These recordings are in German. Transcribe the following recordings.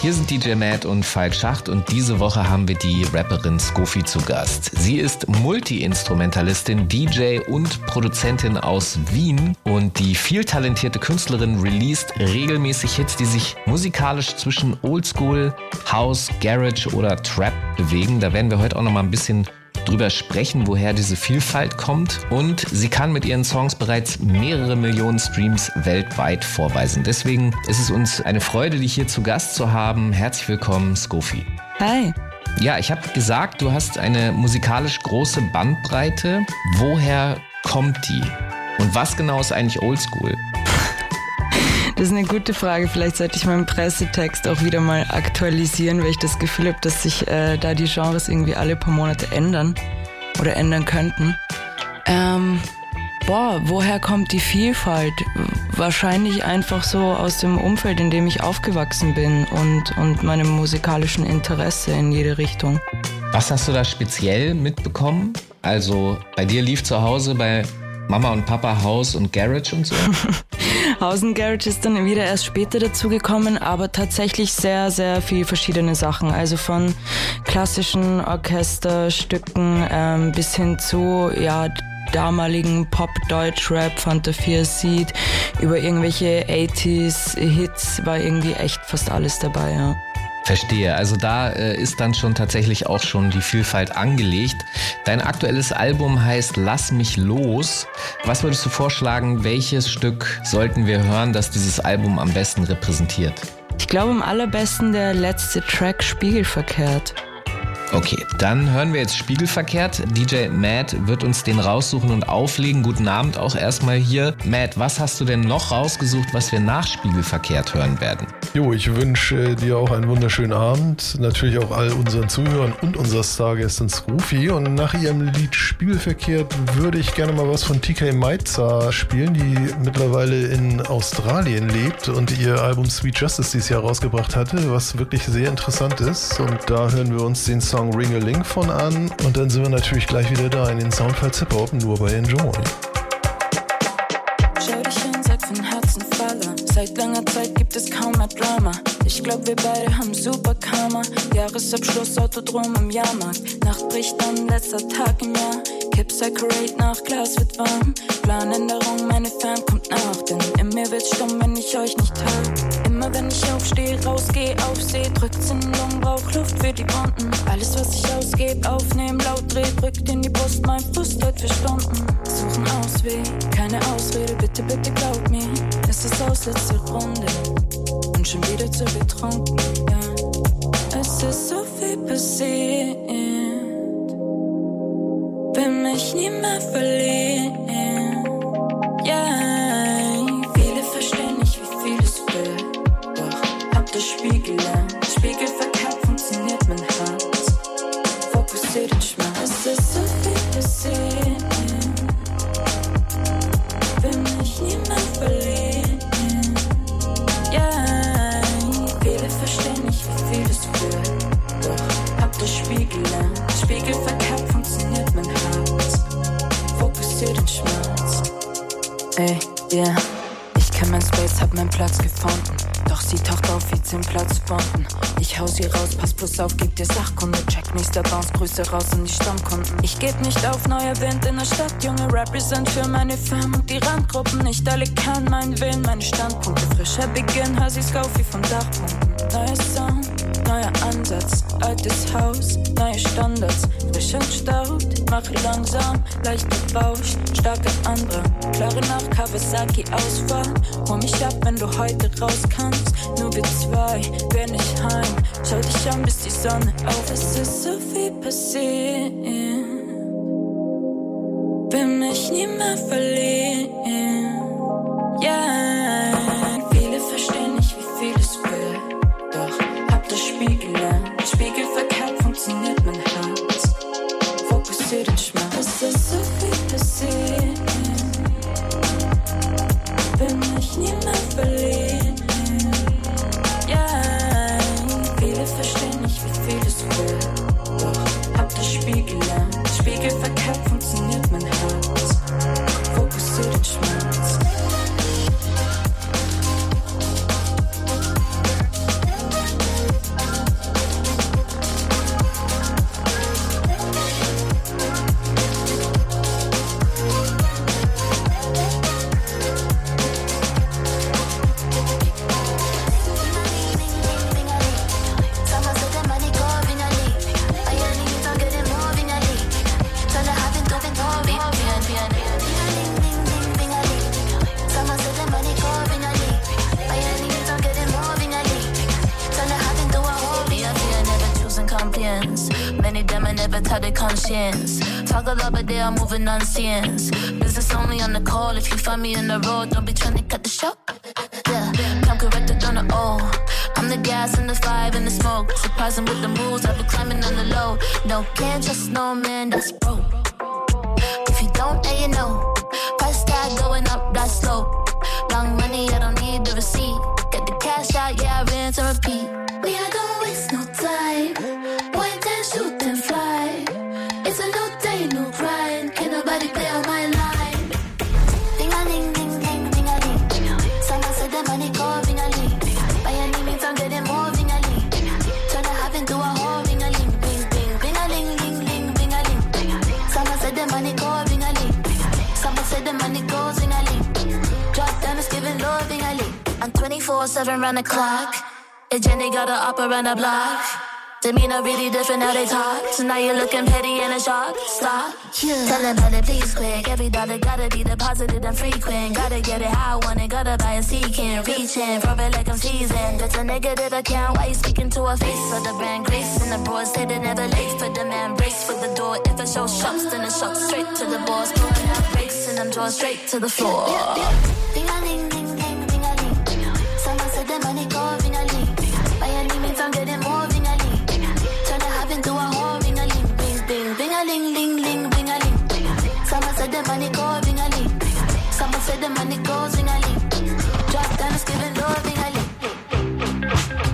Hier sind DJ Matt und Falk Schacht und diese Woche haben wir die Rapperin Skofi zu Gast. Sie ist Multi-Instrumentalistin, DJ und Produzentin aus Wien und die viel talentierte Künstlerin released regelmäßig Hits, die sich musikalisch zwischen Oldschool, House, Garage oder Trap bewegen. Da werden wir heute auch noch mal ein bisschen drüber sprechen, woher diese Vielfalt kommt. Und sie kann mit ihren Songs bereits mehrere Millionen Streams weltweit vorweisen. Deswegen ist es uns eine Freude, dich hier zu Gast zu haben. Herzlich willkommen, Skofi. Hi. Ja, ich habe gesagt, du hast eine musikalisch große Bandbreite. Woher kommt die? Und was genau ist eigentlich Oldschool? Das ist eine gute Frage. Vielleicht sollte ich meinen Pressetext auch wieder mal aktualisieren, weil ich das Gefühl habe, dass sich äh, da die Genres irgendwie alle paar Monate ändern oder ändern könnten. Ähm, boah, woher kommt die Vielfalt? Wahrscheinlich einfach so aus dem Umfeld, in dem ich aufgewachsen bin und, und meinem musikalischen Interesse in jede Richtung. Was hast du da speziell mitbekommen? Also bei dir lief zu Hause bei Mama und Papa Haus und Garage und so? Haus und Garage ist dann wieder erst später dazugekommen, aber tatsächlich sehr, sehr viel verschiedene Sachen. Also von klassischen Orchesterstücken ähm, bis hin zu, ja, damaligen Pop, Deutsch, Rap, Fanta 4 Seed, über irgendwelche 80s Hits war irgendwie echt fast alles dabei, ja. Verstehe. Also da äh, ist dann schon tatsächlich auch schon die Vielfalt angelegt. Dein aktuelles Album heißt Lass mich los. Was würdest du vorschlagen, welches Stück sollten wir hören, das dieses Album am besten repräsentiert? Ich glaube am allerbesten der letzte Track Spiegelverkehrt. Okay, dann hören wir jetzt Spiegelverkehrt. DJ Matt wird uns den raussuchen und auflegen. Guten Abend auch erstmal hier. Matt, was hast du denn noch rausgesucht, was wir nach Spiegelverkehrt hören werden? Jo, ich wünsche dir auch einen wunderschönen Abend. Natürlich auch all unseren Zuhörern und unserer Stargästin Scroofy. Und nach ihrem Lied Spiegelverkehrt würde ich gerne mal was von TK Maiza spielen, die mittlerweile in Australien lebt und ihr Album Sweet Justice dieses Jahr rausgebracht hatte, was wirklich sehr interessant ist. Und da hören wir uns den Song Ring a Link von an. Und dann sind wir natürlich gleich wieder da in den Soundfiles Hip Hop, nur bei Enjoy. Seit langer Zeit gibt es kaum mehr Drama. Ich glaub, wir beide haben super Karma. Jahresabschluss, Autodrom im Jahrmarkt. Nacht bricht an, letzter Tag im Jahr. Kipp Saccharate nach, Glas wird warm. Planänderung, meine Fern kommt nach. Denn in mir wird's stumm, wenn ich euch nicht hab. Immer wenn ich aufstehe, rausgeh, aufseh, drückt's in den Lungen, brauch Luft für die Wunden. Alles, was ich ausgeb, aufnehmen, laut dreh, drückt in die Brust, mein Frust wird für Stunden. Suchen Ausweg, keine Ausrede, bitte, bitte glaub mir. Es ist aus letzte Runde und schon wieder zu betrunken, ja. Es ist so viel passiert, will mich nie mehr verlieren, ja. Grüße raus an die Stammkunden. Ich geb nicht auf, neuer Wind in der Stadt, Junge. Represent für meine Firma und die Randgruppen. Nicht alle kennen meinen Willen, meine Standpunkte. Frischer Beginn, hör sie Scaufi vom Dachboden. Neuer Sound, neuer Ansatz. Altes Haus, neue Standards. Frisch entstaut, mache langsam, leicht gebauscht. Starker Andrang, klare nach Kawasaki Ausfahrt. Hol mich ab, wenn du heute raus kannst. Nur wir zwei, wenn ich heim. Schau dich an, bis Sonne auf. Es ist so viel passiert. Will mich nie mehr verlieren. Business only on the call. If you find me in the road, don't be trying to Jenny got her up around the block. Demeanor really different how they talk. So now you're looking petty and a shock. Stop. Yeah. Tell them how to please quick. Every dollar gotta be deposited and frequent. Gotta get it how I want it. Gotta buy a seeking. Reaching for it like I'm seasoned. That's a negative account. Why you speaking to a face of the brand grace? And the broad say they never late for the man. Brace for the door. If it shows shops, then it shocks straight to the boss. Pulling out breaks and them drawers straight to the floor. Ding, ding, ding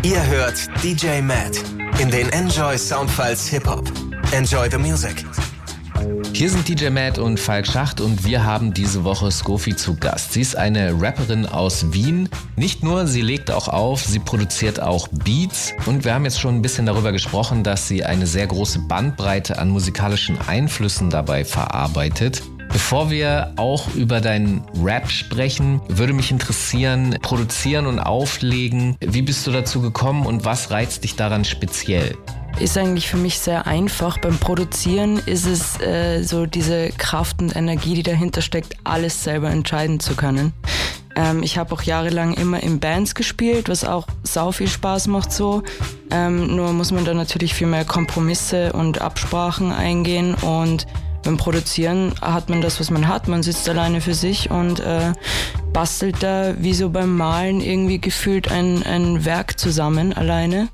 Ihr hört DJ Matt in den Enjoy Soundfiles Hip Hop. Enjoy the music. Hier sind DJ Matt und Falk Schacht und wir haben diese Woche Skofi zu Gast. Sie ist eine Rapperin aus Wien. Nicht nur, sie legt auch auf, sie produziert auch Beats und wir haben jetzt schon ein bisschen darüber gesprochen, dass sie eine sehr große Bandbreite an musikalischen Einflüssen dabei verarbeitet. Bevor wir auch über deinen Rap sprechen, würde mich interessieren, produzieren und auflegen. Wie bist du dazu gekommen und was reizt dich daran speziell? ist eigentlich für mich sehr einfach. Beim Produzieren ist es äh, so diese Kraft und Energie, die dahinter steckt, alles selber entscheiden zu können. Ähm, ich habe auch jahrelang immer in Bands gespielt, was auch sau viel Spaß macht so. Ähm, nur muss man da natürlich viel mehr Kompromisse und Absprachen eingehen und beim Produzieren hat man das, was man hat. Man sitzt alleine für sich und äh, bastelt da wie so beim Malen irgendwie gefühlt ein, ein Werk zusammen alleine.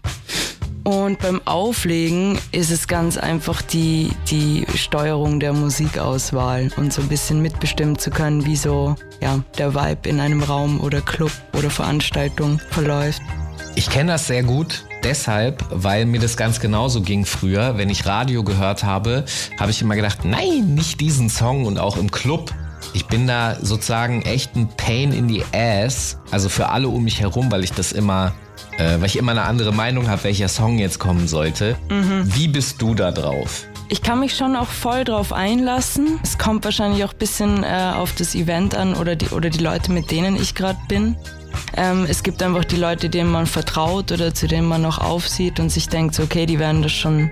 Und beim Auflegen ist es ganz einfach die, die Steuerung der Musikauswahl und so ein bisschen mitbestimmen zu können, wie so ja, der Vibe in einem Raum oder Club oder Veranstaltung verläuft. Ich kenne das sehr gut. Deshalb, weil mir das ganz genauso ging früher. Wenn ich Radio gehört habe, habe ich immer gedacht, nein, nicht diesen Song und auch im Club. Ich bin da sozusagen echt ein Pain in the Ass. Also für alle um mich herum, weil ich das immer, äh, weil ich immer eine andere Meinung habe, welcher Song jetzt kommen sollte. Wie bist du da drauf? Ich kann mich schon auch voll drauf einlassen. Es kommt wahrscheinlich auch ein bisschen äh, auf das Event an oder die, oder die Leute, mit denen ich gerade bin. Ähm, es gibt einfach die Leute, denen man vertraut oder zu denen man noch aufsieht und sich denkt, okay, die werden das schon,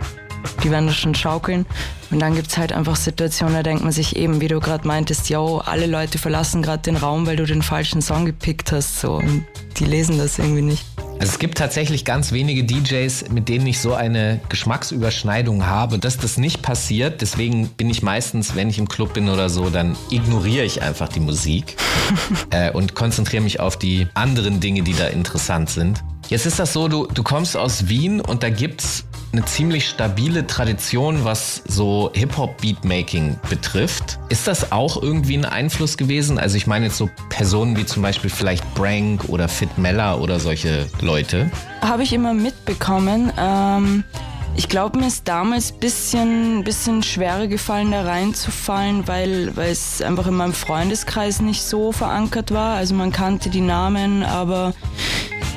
die werden das schon schaukeln. Und dann gibt's halt einfach Situationen, da denkt man sich eben, wie du gerade meintest, yo, alle Leute verlassen gerade den Raum, weil du den falschen Song gepickt hast. So, und die lesen das irgendwie nicht. Also es gibt tatsächlich ganz wenige DJs, mit denen ich so eine Geschmacksüberschneidung habe, dass das nicht passiert. Deswegen bin ich meistens, wenn ich im Club bin oder so, dann ignoriere ich einfach die Musik äh, und konzentriere mich auf die anderen Dinge, die da interessant sind. Jetzt ist das so, du, du kommst aus Wien und da gibt's eine ziemlich stabile Tradition, was so Hip-Hop-Beatmaking betrifft. Ist das auch irgendwie ein Einfluss gewesen? Also ich meine jetzt so Personen wie zum Beispiel vielleicht Brank oder Fit Meller oder solche Leute. Habe ich immer mitbekommen. Ähm, ich glaube, mir ist damals ein bisschen, bisschen schwerer gefallen, da reinzufallen, weil, weil es einfach in meinem Freundeskreis nicht so verankert war. Also man kannte die Namen, aber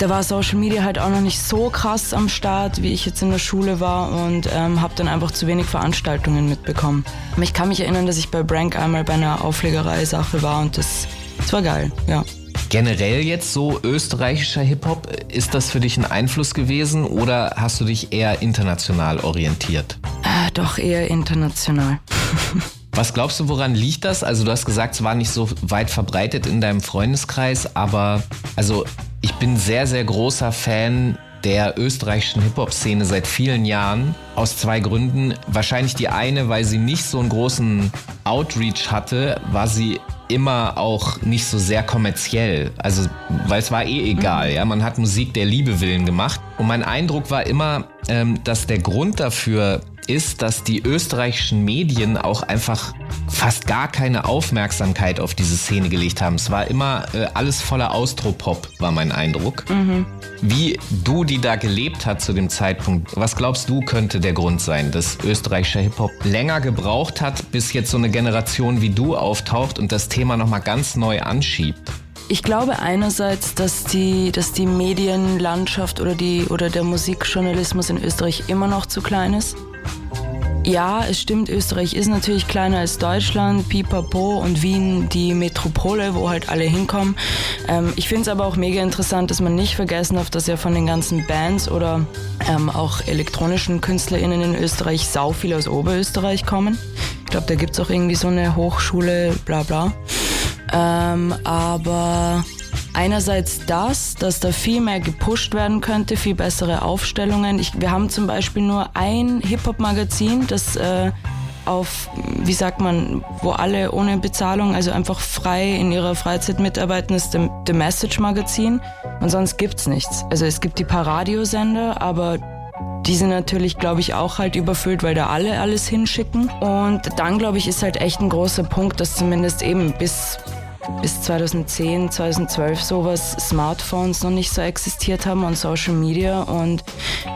da war Social Media halt auch noch nicht so krass am Start, wie ich jetzt in der Schule war und ähm, habe dann einfach zu wenig Veranstaltungen mitbekommen. Ich kann mich erinnern, dass ich bei Brank einmal bei einer Auflegerei-Sache war und das, das war geil, ja. Generell jetzt so österreichischer Hip-Hop, ist das für dich ein Einfluss gewesen oder hast du dich eher international orientiert? Äh, doch eher international. Was glaubst du, woran liegt das? Also du hast gesagt, es war nicht so weit verbreitet in deinem Freundeskreis, aber also ich bin sehr, sehr großer Fan der österreichischen Hip-Hop-Szene seit vielen Jahren. Aus zwei Gründen. Wahrscheinlich die eine, weil sie nicht so einen großen Outreach hatte, war sie immer auch nicht so sehr kommerziell. Also, weil es war eh egal, ja. Man hat Musik der Liebe willen gemacht. Und mein Eindruck war immer, ähm, dass der Grund dafür ist, dass die österreichischen Medien auch einfach fast gar keine Aufmerksamkeit auf diese Szene gelegt haben. Es war immer äh, alles voller Austropop, war mein Eindruck. Mhm. Wie du, die da gelebt hat zu dem Zeitpunkt, was glaubst du könnte der Grund sein, dass österreichischer Hip-Hop länger gebraucht hat, bis jetzt so eine Generation wie du auftaucht und das Thema nochmal ganz neu anschiebt? Ich glaube einerseits, dass die, dass die Medienlandschaft oder, die, oder der Musikjournalismus in Österreich immer noch zu klein ist. Ja, es stimmt, Österreich ist natürlich kleiner als Deutschland, Pipapo und Wien die Metropole, wo halt alle hinkommen. Ähm, ich finde es aber auch mega interessant, dass man nicht vergessen darf, dass ja von den ganzen Bands oder ähm, auch elektronischen KünstlerInnen in Österreich sau viel aus Oberösterreich kommen. Ich glaube, da gibt es auch irgendwie so eine Hochschule, bla bla. Ähm, aber einerseits das, dass da viel mehr gepusht werden könnte, viel bessere Aufstellungen. Ich, wir haben zum Beispiel nur ein Hip-Hop-Magazin, das äh, auf, wie sagt man, wo alle ohne Bezahlung, also einfach frei in ihrer Freizeit mitarbeiten, ist The, Message Magazin. Und sonst gibt's nichts. Also es gibt die paar Radiosender, aber die sind natürlich, glaube ich, auch halt überfüllt, weil da alle alles hinschicken. Und dann, glaube ich, ist halt echt ein großer Punkt, dass zumindest eben bis bis 2010, 2012 sowas Smartphones noch nicht so existiert haben und Social Media und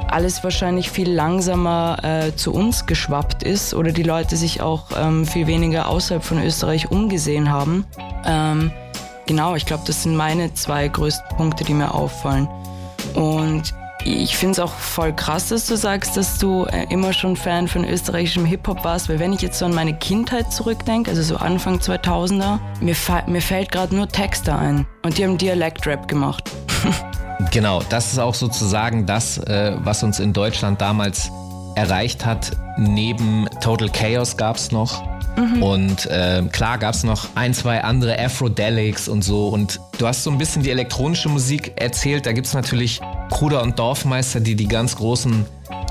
alles wahrscheinlich viel langsamer äh, zu uns geschwappt ist oder die Leute sich auch ähm, viel weniger außerhalb von Österreich umgesehen haben. Ähm, genau, ich glaube, das sind meine zwei größten Punkte, die mir auffallen. Und ich finde es auch voll krass, dass du sagst, dass du äh, immer schon Fan von österreichischem Hip-Hop warst, weil wenn ich jetzt so an meine Kindheit zurückdenke, also so Anfang 2000er, mir, mir fällt gerade nur Texte ein und die haben Dialekt-Rap gemacht. genau, das ist auch sozusagen das, äh, was uns in Deutschland damals erreicht hat. Neben Total Chaos gab es noch Mhm. Und äh, klar gab es noch ein, zwei andere Afrodelics und so. Und du hast so ein bisschen die elektronische Musik erzählt. Da gibt es natürlich Kruder und Dorfmeister, die die ganz großen,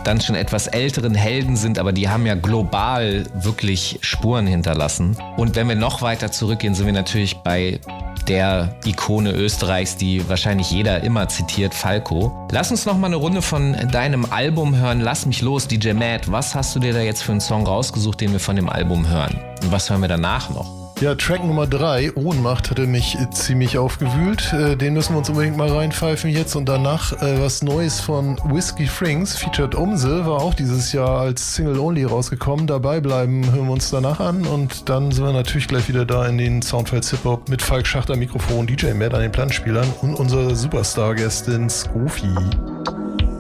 dann schon etwas älteren Helden sind, aber die haben ja global wirklich Spuren hinterlassen. Und wenn wir noch weiter zurückgehen, sind wir natürlich bei der Ikone Österreichs, die wahrscheinlich jeder immer zitiert, Falco. Lass uns noch mal eine Runde von deinem Album hören. Lass mich los, DJ Matt. Was hast du dir da jetzt für einen Song rausgesucht, den wir von dem Album hören? Und was hören wir danach noch? Ja, Track Nummer 3, Ohnmacht, hatte mich ziemlich aufgewühlt. Äh, den müssen wir uns unbedingt mal reinpfeifen jetzt. Und danach äh, was Neues von Whiskey Frings, featured Umse, war auch dieses Jahr als Single-Only rausgekommen. Dabei bleiben, hören wir uns danach an. Und dann sind wir natürlich gleich wieder da in den Soundfiles Hip-Hop mit Falk Schachter Mikrofon, DJ Matt an den Planspielern und unserer Superstar-Gästin Scoofi.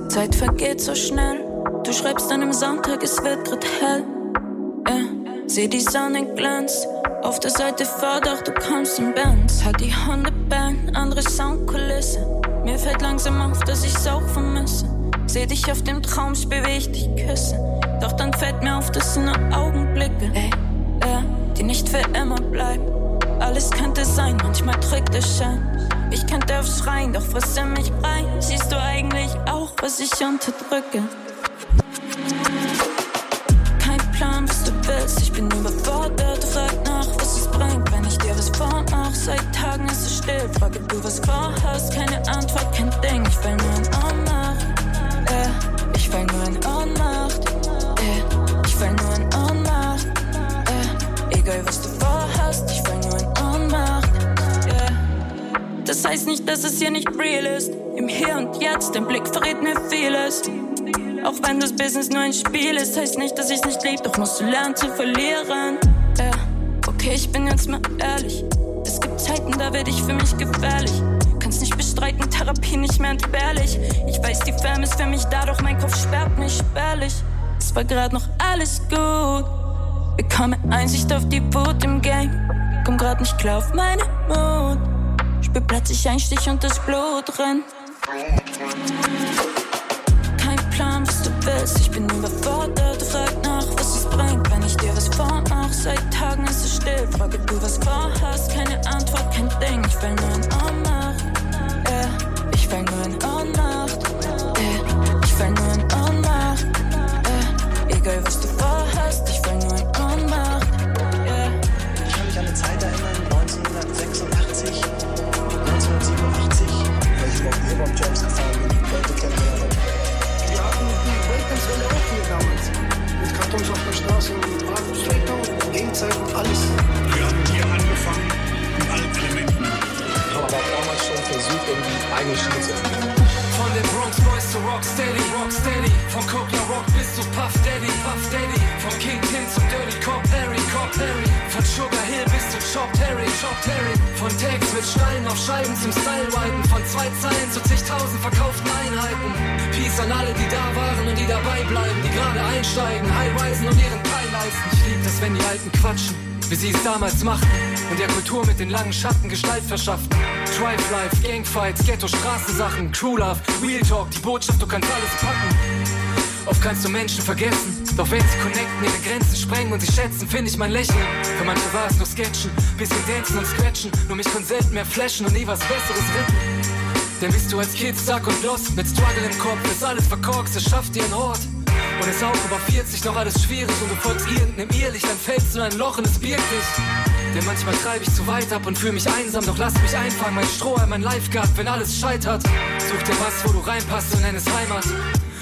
Zeit vergeht so schnell. Du schreibst an einem Sonntag, es wird grad hell. Äh, seh die Sonne glänzt. Auf der Seite Vordach, du kommst in Bands. Halt die Hundeband, andere Soundkulisse. Mir fällt langsam auf, dass ich's auch vermisse. Seh dich auf dem Traum, ich dich küsse. Doch dann fällt mir auf, das sind nur Augenblicke. Ey, ja, die nicht für immer bleiben. Alles könnte sein, manchmal drückt der Schein. Ich könnte aufs Schreien, doch was in mich rein. Siehst du eigentlich auch, was ich unterdrücke? Still, frage du, was vorhast, keine Antwort, kein Ding, ich fall nur in Ohnmacht, yeah. ich fall nur in Ohnmacht, yeah. ich fall nur in Ohnmacht, yeah. egal was du vorhast, ich fall nur in Ohnmacht, yeah. Das heißt nicht, dass es hier nicht real ist, im Hier und Jetzt, dein Blick verrät mir vieles. Auch wenn das Business nur ein Spiel ist, heißt nicht, dass ich's nicht lieb, doch musst du lernen zu verlieren. Ja, okay, ich bin jetzt mal ehrlich. Zeiten, da werde ich für mich gefährlich. Kannst nicht bestreiten, Therapie nicht mehr entbehrlich. Ich weiß, die Fam ist für mich da, doch mein Kopf sperrt mich spärlich. Es war grad noch alles gut. Bekomme Einsicht auf die Wut im Game. Komm grad nicht klar auf meine Mut. Spür plötzlich ein Stich und das Blut rennt. willst. Ich bin überfordert, frag Seit Tagen ist es still. Frage du, was vorhast, keine Antwort, kein Ding. Ich will nur in Ohnmacht. Äh, ich will nur in Ohnmacht. Äh, ich will nur in Ohnmacht. Äh, egal was du Verschafften. Tribe Life, Gangfights, Ghetto, Straßensachen, True Love, Real Talk, die Botschaft, du kannst alles packen. Oft kannst du Menschen vergessen, doch wenn sie connecten, ihre Grenzen sprengen und sie schätzen, finde ich mein Lächeln. Für manche war es nur Sketchen, bisschen dancen und scratchen, nur mich konnte selten mehr flashen und nie was Besseres retten. Denn bist du als Kind stuck und lost, mit Struggle im Kopf, ist alles verkorkst, es schafft dir einen Ort. Und ist auch über 40 noch alles schwierig und du folgst irgendeinem Irrlicht, dann fällst du in ein Loch und es birgt dich. Denn manchmal treibe ich zu weit ab und fühle mich einsam, doch lass mich einfangen, mein Strohhalm, mein Lifeguard, wenn alles scheitert. Such dir was, wo du reinpasst und nenn Heimat.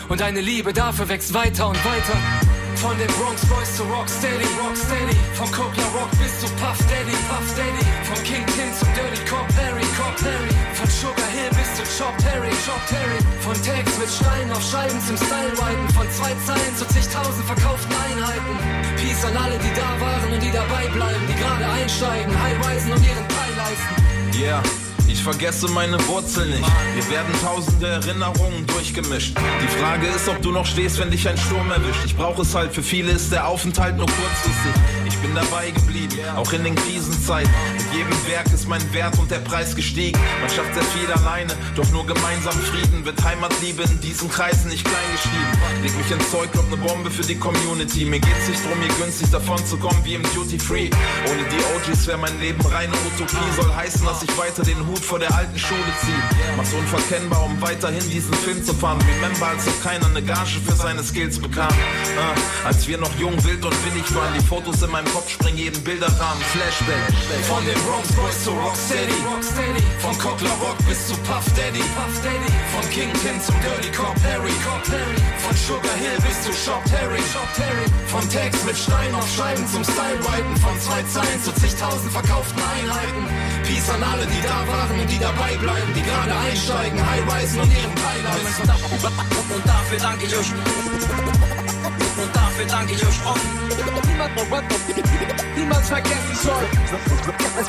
Und deine Liebe dafür wächst weiter und weiter. Von den Bronx Boys zu Rocksteady, Rocksteady. Von Coca Rock bis zu Puff Daddy, Puff Daddy. Von Kingpin zu Dirty Cop Harry, Cop Harry. Von Sugar Hill bis zu Chop Terry, Chop Terry. Von Tags mit Steinen auf Scheiben zum Style-Wipen. Von zwei Zeilen zu zigtausend verkauften Einheiten. Peace an alle, die da waren und die dabei bleiben. Die gerade einsteigen, High-Risen und ihren Teil leisten. Yeah. Ich vergesse meine Wurzeln nicht. Wir werden tausende Erinnerungen durchgemischt. Die Frage ist, ob du noch stehst, wenn dich ein Sturm erwischt. Ich brauche es halt, für viele ist der Aufenthalt nur kurzfristig. Ich bin dabei geblieben, auch in den Krisenzeiten. Mit jedem Werk ist mein Wert und der Preis gestiegen. Man schafft sehr viel alleine, doch nur gemeinsam Frieden wird Heimatliebe in diesen Kreisen nicht klein geschrieben. Leg mich ins Zeug, glaub ne Bombe für die Community. Mir geht's nicht drum, hier günstig davon zu kommen wie im Duty Free. Ohne die OGs wäre mein Leben reine Utopie. Soll heißen, dass ich weiter den Hut vor der alten Schule ziehe. Mach's unverkennbar, um weiterhin diesen Film zu fahren. Remember, als noch keiner eine Gage für seine Skills bekam. Ah, als wir noch jung, wild und willig waren, die Fotos in meinem Kopf springen jeden Bilderrahmen. Flashback. Von den Bronx Boys zu Rocksteady. Von Cockler Rock bis zu Puff Daddy. Von Kingpin zum Dirty Cop Harry. Von Sugar Hill bis zu Shop Terry. Von Tags mit Stein auf Scheiben zum Style-Wipen. Von zwei Zeilen zu zigtausend verkauften Einheiten. Peace an alle, die da waren und die dabei bleiben, die gerade einsteigen, High-Risen und ihren Highlights. Und dafür danke ich euch. Und dafür danke ich euch offen. Niemals vergessen soll.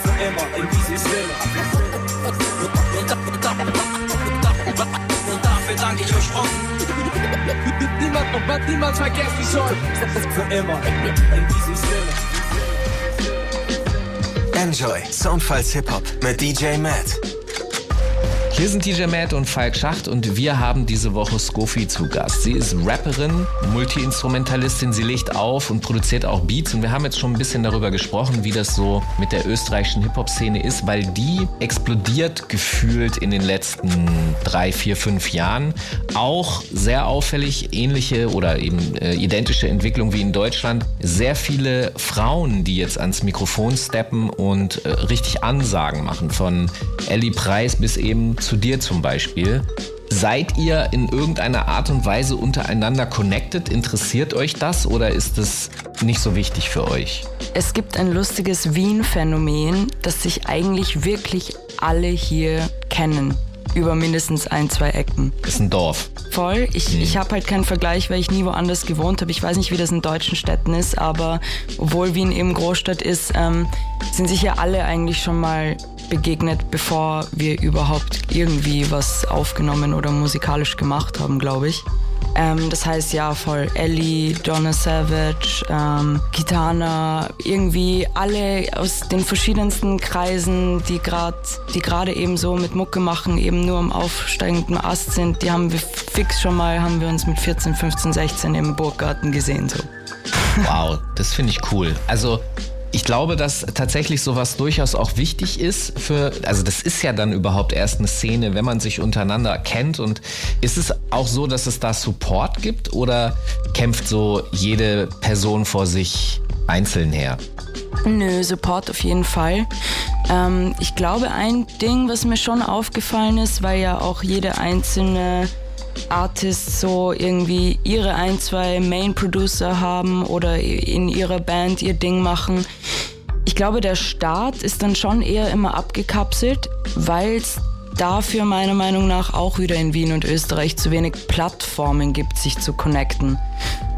Für immer in diesem Sinne. Und, da, und, da, und, da, und dafür danke ich euch offen. Niemand, niemals vergessen soll. Für immer in diesem Sinne. Enjoy Soundfiles Hip Hop mit DJ Matt. Hier sind DJ Matt und Falk Schacht und wir haben diese Woche Skofi zu Gast. Sie ist Rapperin, Multi-Instrumentalistin, sie legt auf und produziert auch Beats und wir haben jetzt schon ein bisschen darüber gesprochen, wie das so mit der österreichischen Hip-Hop-Szene ist, weil die explodiert gefühlt in den letzten drei, vier, fünf Jahren. Auch sehr auffällig ähnliche oder eben äh, identische Entwicklung wie in Deutschland. Sehr viele Frauen, die jetzt ans Mikrofon steppen und äh, richtig Ansagen machen, von Ellie Preis bis eben zu dir zum Beispiel. Seid ihr in irgendeiner Art und Weise untereinander connected? Interessiert euch das oder ist es nicht so wichtig für euch? Es gibt ein lustiges Wien-Phänomen, dass sich eigentlich wirklich alle hier kennen. Über mindestens ein, zwei Ecken. Ist ein Dorf. Voll. Ich, Mhm. ich habe halt keinen Vergleich, weil ich nie woanders gewohnt habe. Ich weiß nicht, wie das in deutschen Städten ist, aber obwohl Wien eben Großstadt ist, ähm, sind sich ja alle eigentlich schon mal begegnet, bevor wir überhaupt irgendwie was aufgenommen oder musikalisch gemacht haben, glaube ich. Ähm, das heißt ja voll Ellie, Donna Savage, ähm, Kitana, irgendwie alle aus den verschiedensten Kreisen, die gerade die gerade eben so mit Mucke machen, eben nur am aufsteigenden Ast sind, die haben wir fix schon mal, haben wir uns mit 14, 15, 16 im Burggarten gesehen. So. Wow, das finde ich cool. Also ich glaube, dass tatsächlich sowas durchaus auch wichtig ist für, also das ist ja dann überhaupt erst eine Szene, wenn man sich untereinander kennt und ist es auch so, dass es da Support gibt oder kämpft so jede Person vor sich einzeln her? Nö, Support auf jeden Fall. Ähm, ich glaube, ein Ding, was mir schon aufgefallen ist, weil ja auch jede einzelne Artist so irgendwie ihre ein, zwei Main-Producer haben oder in ihrer Band ihr Ding machen. Ich glaube, der Start ist dann schon eher immer abgekapselt, weil es dafür meiner Meinung nach auch wieder in Wien und Österreich zu wenig Plattformen gibt, sich zu connecten.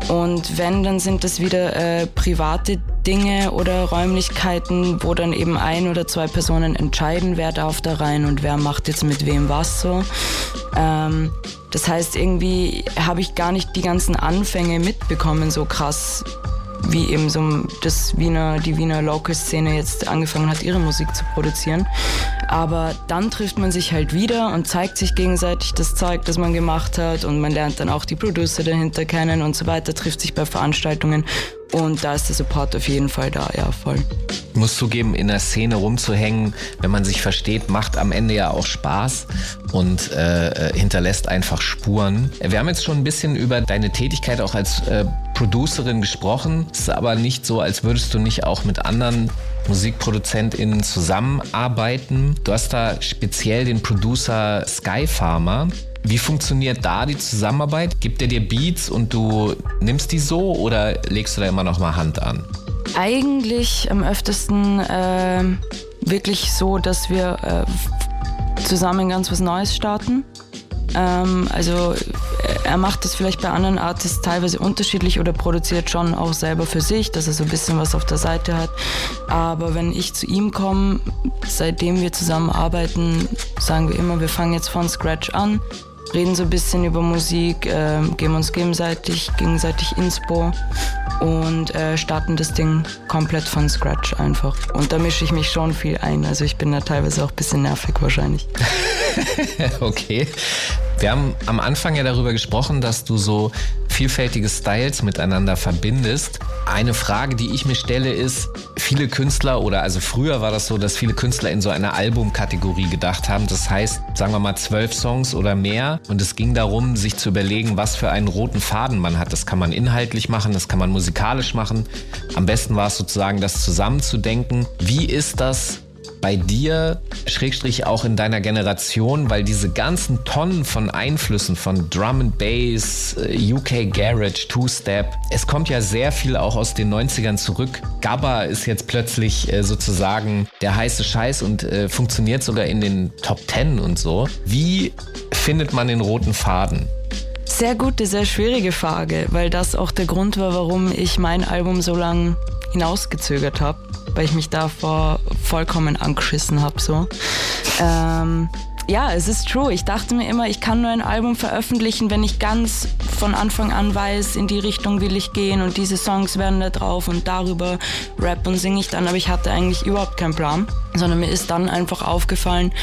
Und wenn, dann sind das wieder äh, private Dinge oder Räumlichkeiten, wo dann eben ein oder zwei Personen entscheiden, wer darf da rein und wer macht jetzt mit wem was so. Ähm, das heißt, irgendwie habe ich gar nicht die ganzen Anfänge mitbekommen, so krass, wie eben so das Wiener, die Wiener Local-Szene jetzt angefangen hat, ihre Musik zu produzieren. Aber dann trifft man sich halt wieder und zeigt sich gegenseitig das Zeug, das man gemacht hat und man lernt dann auch die Producer dahinter kennen und so weiter, trifft sich bei Veranstaltungen und da ist der Support auf jeden Fall da, ja, voll. Ich muss zugeben, in der Szene rumzuhängen, wenn man sich versteht, macht am Ende ja auch Spaß und äh, hinterlässt einfach Spuren. Wir haben jetzt schon ein bisschen über deine Tätigkeit auch als äh, Producerin gesprochen. Es ist aber nicht so, als würdest du nicht auch mit anderen MusikproduzentInnen zusammenarbeiten. Du hast da speziell den Producer Sky Farmer. Wie funktioniert da die Zusammenarbeit? Gibt er dir Beats und du nimmst die so oder legst du da immer noch mal Hand an? Eigentlich am öftesten äh, wirklich so, dass wir äh, zusammen ganz was Neues starten. Ähm, also er macht das vielleicht bei anderen Artists teilweise unterschiedlich oder produziert schon auch selber für sich, dass er so ein bisschen was auf der Seite hat. Aber wenn ich zu ihm komme, seitdem wir zusammenarbeiten, sagen wir immer, wir fangen jetzt von Scratch an reden so ein bisschen über Musik, äh, geben uns gegenseitig, gegenseitig Inspo und äh, starten das Ding komplett von Scratch einfach. Und da mische ich mich schon viel ein. Also ich bin da teilweise auch ein bisschen nervig wahrscheinlich. okay. Wir haben am Anfang ja darüber gesprochen, dass du so vielfältige Styles miteinander verbindest. Eine Frage, die ich mir stelle, ist, viele Künstler oder also früher war das so, dass viele Künstler in so einer Albumkategorie gedacht haben. Das heißt, sagen wir mal zwölf Songs oder mehr. Und es ging darum, sich zu überlegen, was für einen roten Faden man hat. Das kann man inhaltlich machen, das kann man musikalisch machen. Am besten war es sozusagen, das zusammenzudenken. Wie ist das bei dir, Schrägstrich auch in deiner Generation, weil diese ganzen Tonnen von Einflüssen von Drum and Bass, äh, UK Garage, Two-Step, es kommt ja sehr viel auch aus den 90ern zurück. Gabba ist jetzt plötzlich äh, sozusagen der heiße Scheiß und äh, funktioniert sogar in den Top 10 und so. Wie findet man den roten Faden? Sehr gute, sehr schwierige Frage, weil das auch der Grund war, warum ich mein Album so lange hinausgezögert habe weil ich mich davor vollkommen angeschissen habe. So. Ähm, ja, es ist true. Ich dachte mir immer, ich kann nur ein Album veröffentlichen, wenn ich ganz von Anfang an weiß, in die Richtung will ich gehen und diese Songs werden da drauf und darüber rap und singe ich dann. Aber ich hatte eigentlich überhaupt keinen Plan, sondern mir ist dann einfach aufgefallen,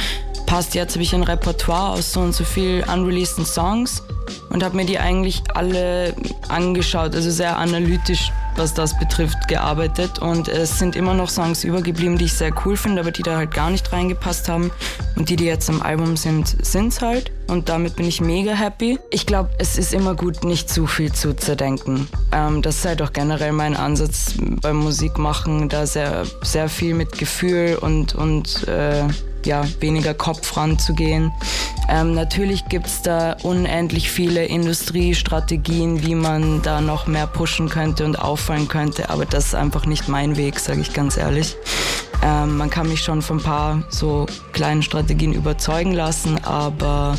passt, jetzt habe ich ein Repertoire aus so und so viel unreleaseden Songs und habe mir die eigentlich alle angeschaut, also sehr analytisch was das betrifft, gearbeitet und es sind immer noch Songs übergeblieben, die ich sehr cool finde, aber die da halt gar nicht reingepasst haben und die, die jetzt am Album sind, sind's halt und damit bin ich mega happy. Ich glaube, es ist immer gut, nicht zu viel zu zerdenken. Ähm, das ist halt auch generell mein Ansatz beim Musikmachen, da sehr, sehr viel mit Gefühl und, und äh, ja, weniger Kopf ranzugehen. Ähm, natürlich gibt's da unendlich viele Industriestrategien, wie man da noch mehr pushen könnte und auffallen könnte, aber das ist einfach nicht mein Weg, sage ich ganz ehrlich. Ähm, man kann mich schon von ein paar so kleinen Strategien überzeugen lassen, aber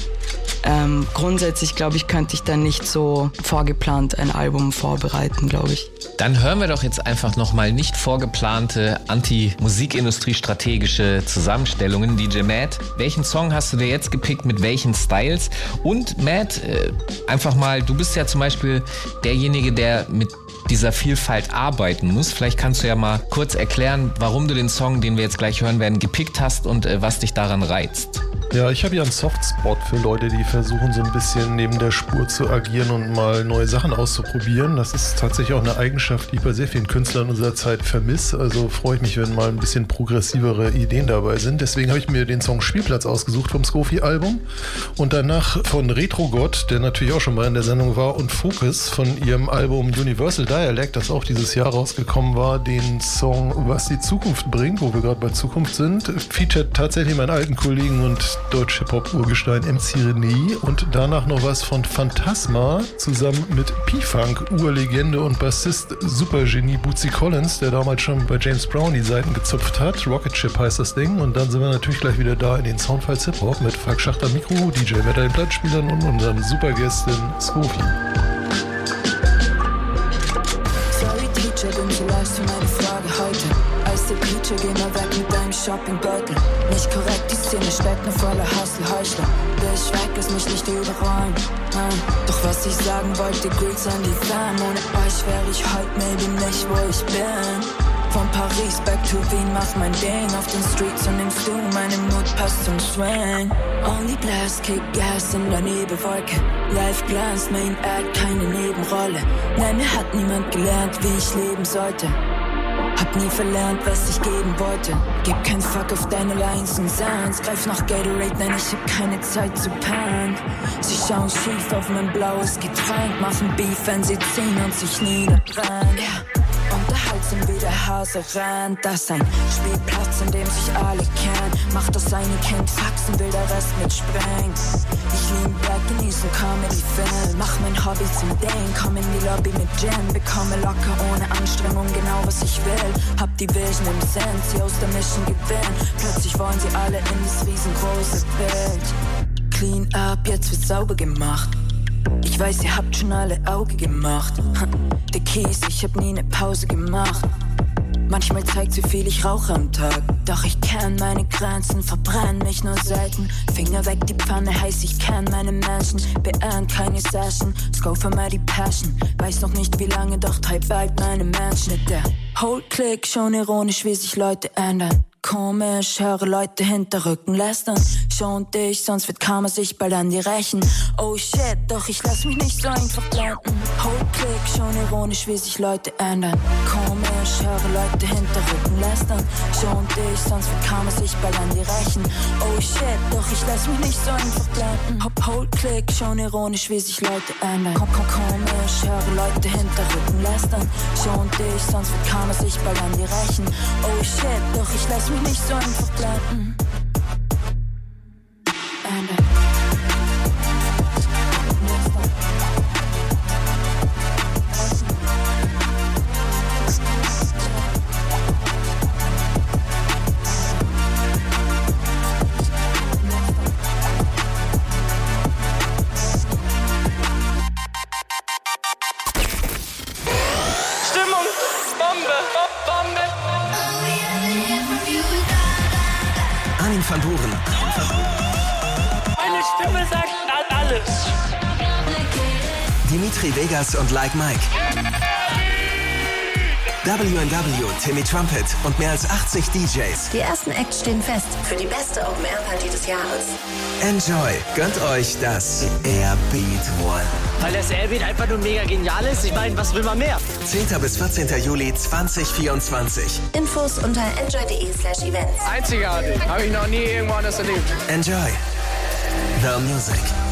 ähm, grundsätzlich, glaube ich, könnte ich dann nicht so vorgeplant ein Album vorbereiten, glaube ich. Dann hören wir doch jetzt einfach nochmal nicht vorgeplante Anti-Musikindustrie-strategische Zusammenstellungen. DJ Matt, welchen Song hast du dir jetzt gepickt mit welchen Styles? Und Matt, äh, einfach mal, du bist ja zum Beispiel derjenige, der mit dieser Vielfalt arbeiten muss. Vielleicht kannst du ja mal kurz erklären, warum du den Song, den wir jetzt gleich hören werden, gepickt hast und äh, was dich daran reizt. Ja, ich habe ja einen Softspot für Leute, die versuchen so ein bisschen neben der Spur zu agieren und mal neue Sachen auszuprobieren. Das ist tatsächlich auch eine Eigenschaft, die ich bei sehr vielen Künstlern unserer Zeit vermisse. Also freue ich mich, wenn mal ein bisschen progressivere Ideen dabei sind. Deswegen habe ich mir den Song Spielplatz ausgesucht vom Scofi-Album und danach von Retro God, der natürlich auch schon mal in der Sendung war, und Focus von ihrem Album Universal Dialect, das auch dieses Jahr rausgekommen war, den Song Was die Zukunft bringt, wo wir gerade bei Zukunft sind, featured tatsächlich meinen alten Kollegen und Deutsch-Hip-Hop-Urgestein MC René und danach noch was von Phantasma zusammen mit P-Funk, Urlegende und Bassist Supergenie Bootsy Collins, der damals schon bei James Brown die Seiten gezupft hat. Rocket Chip heißt das Ding und dann sind wir natürlich gleich wieder da in den Soundfiles Hip-Hop mit Falk Schachter Mikro, DJ Wetter den Plattenspielern und unseren Supergästin Scoofi. Sorry Teacher, bin so leicht für meine Frage heute. Als der Preacher, geh mal weg mit deinem Shoppingbeutel. Nur voller Hustle-Heuchler. Ich weg, lass mich nicht überrollen. Nein. Doch was ich sagen wollte, Greets an die Fam. Ohne euch wäre ich heute maybe nicht, wo ich bin. Von Paris back to Wien, mach mein Ding auf den Streets und nimmst du meine Mut, passt zum Swing. Only blast, kick Gas in der Nebelwolke. Life glänzt, Main Act, keine Nebenrolle. Nein, mir hat niemand gelernt, wie ich leben sollte. Nie verlernt, was ich geben wollte. Gib kein Fuck auf deine Lines und Sounds. Greif nach Gatorade, nein, ich hab keine Zeit zu pennen. Sie schauen schief auf mein blaues Getränk. Machen Beef, wenn sie ziehen und sich niederbrennen. Yeah. Unterhaltsam wie der Hase rennt. Das ist ein Spielplatz, in dem sich alle kennen. Macht das eine Kind Faxen, will der Rest mitsprengen. Ich lieb Black, genießen Comedy-Film. Mach mein Hobby zum Ding, komm in die Lobby mit Gin. Bekomme locker ohne Anstrengung genau, was ich will. Hab die Vision im Sinn, sie aus der Mission gewinnen. Plötzlich wollen sie alle in das riesengroße Bild. Clean up, jetzt wird sauber gemacht. Ich weiß, ihr habt schon alle Auge gemacht. Der Kies, ich hab nie ne Pause gemacht. Manchmal zeigt, wie viel ich rauche am Tag. Doch ich kenn meine Grenzen, verbrenn mich nur selten. Finger weg, die Pfanne heiß, ich kenn meine Menschen. Beehren keine Session, Scope für mal die Passion. Weiß noch nicht wie lange, doch treib weit meine Menschen. Mit der Hold Click, schon ironisch, wie sich Leute ändern. Komisch, höre Leute hinter Rücken lästern. Schon dich, sonst wird Karma sich bald an dir rächen. Oh shit, doch ich lass mich nicht so einfach blenden. Hold schon ironisch, wie sich Leute ändern. Komisch, höre Leute hinter Rücken lästern. Schon dich, sonst wird Karma sich bald an dir rächen. Oh shit, doch ich lass mich nicht so einfach blenden. Hop, hold schon ironisch, wie sich Leute ändern. Komm, komm, komisch, höre Leute hinter Rücken lästern. Schon dich, sonst wird Karma sich bald an dir rächen. Oh shit, doch ich lass mich mich nicht so einfach blenden. Vegas und Like Mike. WNW, Timmy Trumpet und mehr als 80 DJs. Die ersten Acts stehen fest für die beste Open-Air-Party des Jahres. Enjoy. Gönnt euch das Airbeat One. Weil das Airbeat einfach nur mega genial ist. Ich meine, was will man mehr? 10. bis 14. Juli 2024. Infos unter enjoy.de slash events. Einzigartig. Habe ich noch nie irgendwo anders erlebt. Enjoy. The Music.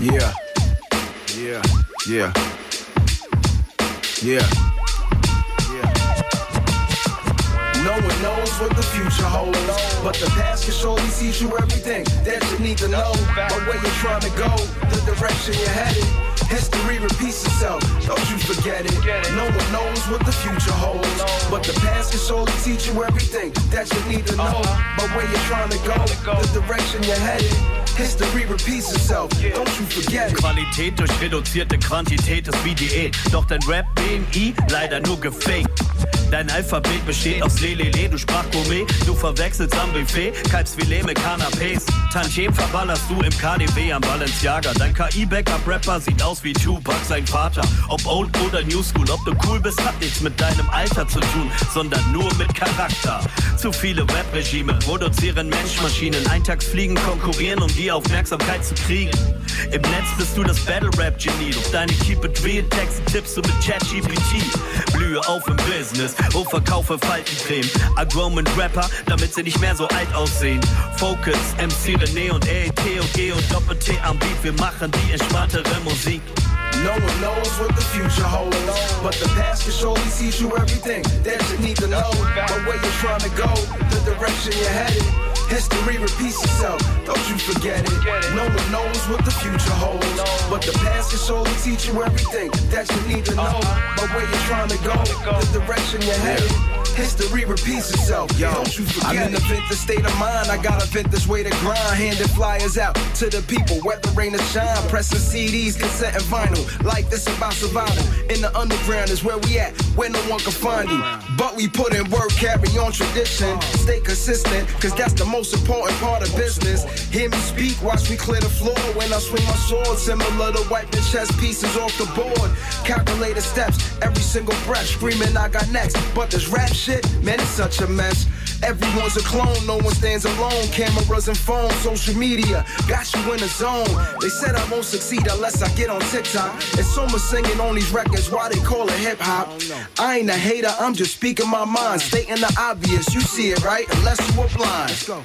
Yeah. Yeah. Yeah. Yeah. No one knows what the future holds, but the past can surely teach you everything that you need to know. But where you're trying to go, the direction you're headed. History repeats itself, don't you forget it. No one knows what the future holds, but the past can surely teach you everything that you need to know. But where you're trying to go, the direction you're headed. History repeats itself, don't you forget it. Qualität durch reduzierte Quantität ist wie Diät. Doch dein Rap-BMI leider nur gefaked. Dein Alphabet besteht aus Lelele, du Sprachgourmet, du verwechselst am Buffet, Kalbsfilet mit Canapés. Tantiem verballerst du im KDW am Balenciaga. Dein KI-Backup-Rapper sieht aus wie Tupac, sein Vater. Ob old oder new school, ob du cool bist, hat nichts mit deinem Alter zu tun, sondern nur mit Charakter. Zu viele Webregime produzieren Menschmaschinen, Eintagsfliegen konkurrieren, um die Aufmerksamkeit zu kriegen. Im Netz bist du das Battle-Rap-Genie, doch deine Keep It Real-Texte tippst du mit ChatGPT. Blühe auf im Business, oh verkaufe Faltencreme. Agroman Rapper, damit sie nicht mehr so alt aussehen. Focus, MC René und AET und G und Doppel-T am Beat, wir machen die entspanntere Musik. No one knows what the future holds, but the past can surely teach you everything that you need to know. But where you're trying to go, the direction you're headed. History repeats itself, don't you forget it. No one knows what the future holds, but the past can surely teach you everything that you need to know. Uh-huh. But where you're trying to go, the direction you're headed. History repeats itself, yo. Don't you forget I'm in a vintage state of mind. I gotta vent this way to grind. Handing flyers out to the people, whether rain or shine. Pressing CDs, cassette and vinyl. Like this about survival. In the underground is where we at, where no one can find you. But we put in work, carry on tradition. Stay consistent, cause that's the most important part of business. Hear me speak, watch me clear the floor when I swing my sword. Similar to wiping chess pieces off the board. Calculated steps, every single breath. Screaming, I got next. But this rap shit, man, it's such a mess. Everyone's a clone, no one stands alone. Cameras and phones, social media, got you in the zone. They said I won't succeed unless I get on TikTok. And someone singing on these records, why they call it hip hop? I ain't a hater, I'm just speaking my mind, stating the obvious. You see it, right? Unless you are blind. go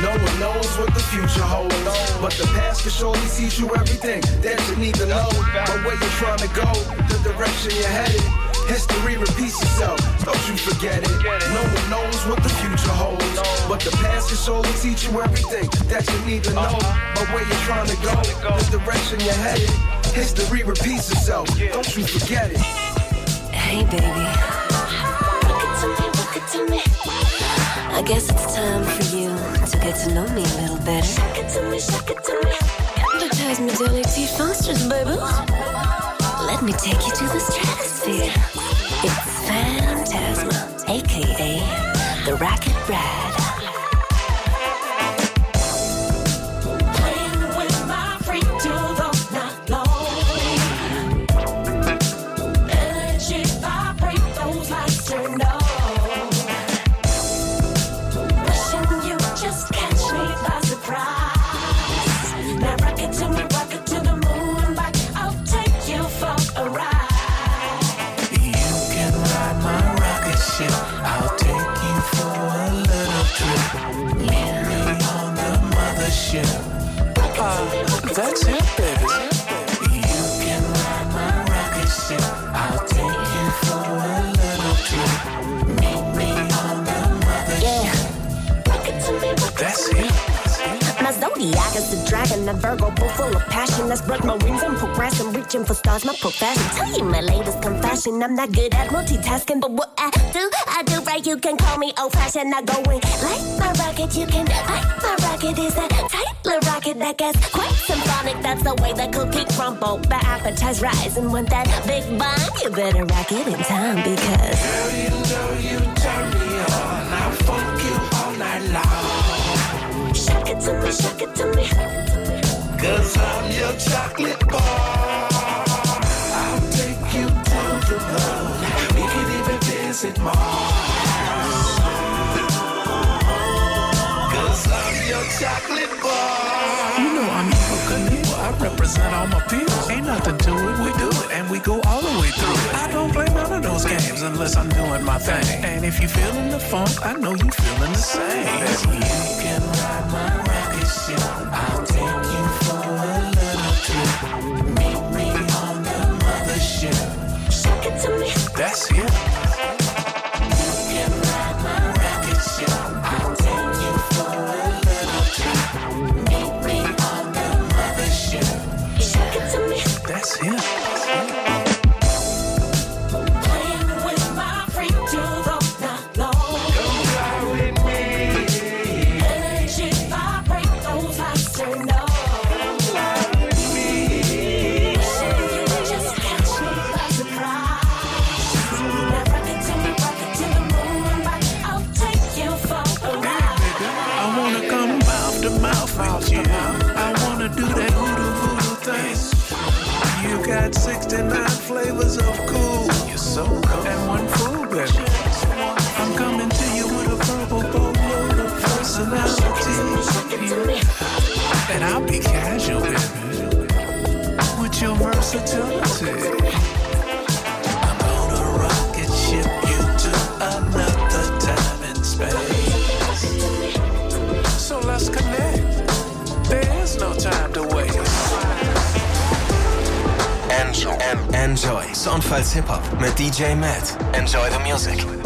No one knows what the future holds, but the past can surely teach you everything that you need to know. But where you're trying to go, the direction you're headed. History repeats itself, don't you forget it. No one knows what the future holds, but the past can surely teach you everything that you need to know. Uh-huh. But where you're trying to go, the direction you're headed. History repeats itself, don't you forget it. Hey, baby. Rock it to me, rock it to me. I guess it's time for you to get to know me a little better. Shake it to me, shake it to me. Hypnotize me daily T-Fosters, baby. Let me take you to the stratosphere. It's Phantasma, aka the Rocket Ride. Zodiac is a dragon, a Virgo, bull full of passion. That's spread my wings and progress. I'm reaching for stars, my profession. Tell you my latest confession. I'm not good at multitasking, but what I do, I do right. You can call me old fashioned. I go in like my rocket. You can like my rocket. Is a tight little rocket that gets quite symphonic. That's the way the cookie crumble. The appetize rise and want that big bomb. You better rock it in time because. Girl, you know you turn me on. I'll you all night long. To me, shake it to me. Cause I'm your chocolate bar. I'll take you to the moon. We can even visit Mars. Cause I'm your chocolate bar. You know I'm evil. I represent all my people. Ain't nothing to it. We do it and we go all the way through it. I don't play none of those games unless I'm doing my thing. And if you feeling the funk, I know you feeling the same. You can ride my that's it. And I'll be casual, baby. With your versatility. I'm rocket ship you to another time and space. So let's connect. There's no time to waste. Enjoy. Enjoy. Soundfiles Hip-Hop mit DJ Matt. Enjoy the music.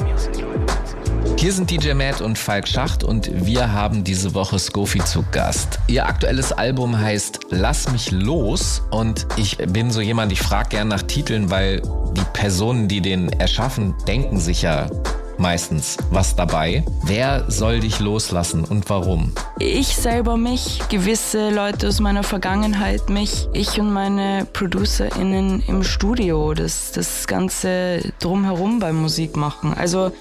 Hier sind DJ Matt und Falk Schacht und wir haben diese Woche Skofi zu Gast. Ihr aktuelles Album heißt Lass mich los und ich bin so jemand, ich frage gern nach Titeln, weil die Personen, die den erschaffen, denken sich ja meistens was dabei. Wer soll dich loslassen und warum? Ich selber mich, gewisse Leute aus meiner Vergangenheit mich, ich und meine ProducerInnen im Studio, das, das Ganze drumherum beim Musikmachen. Also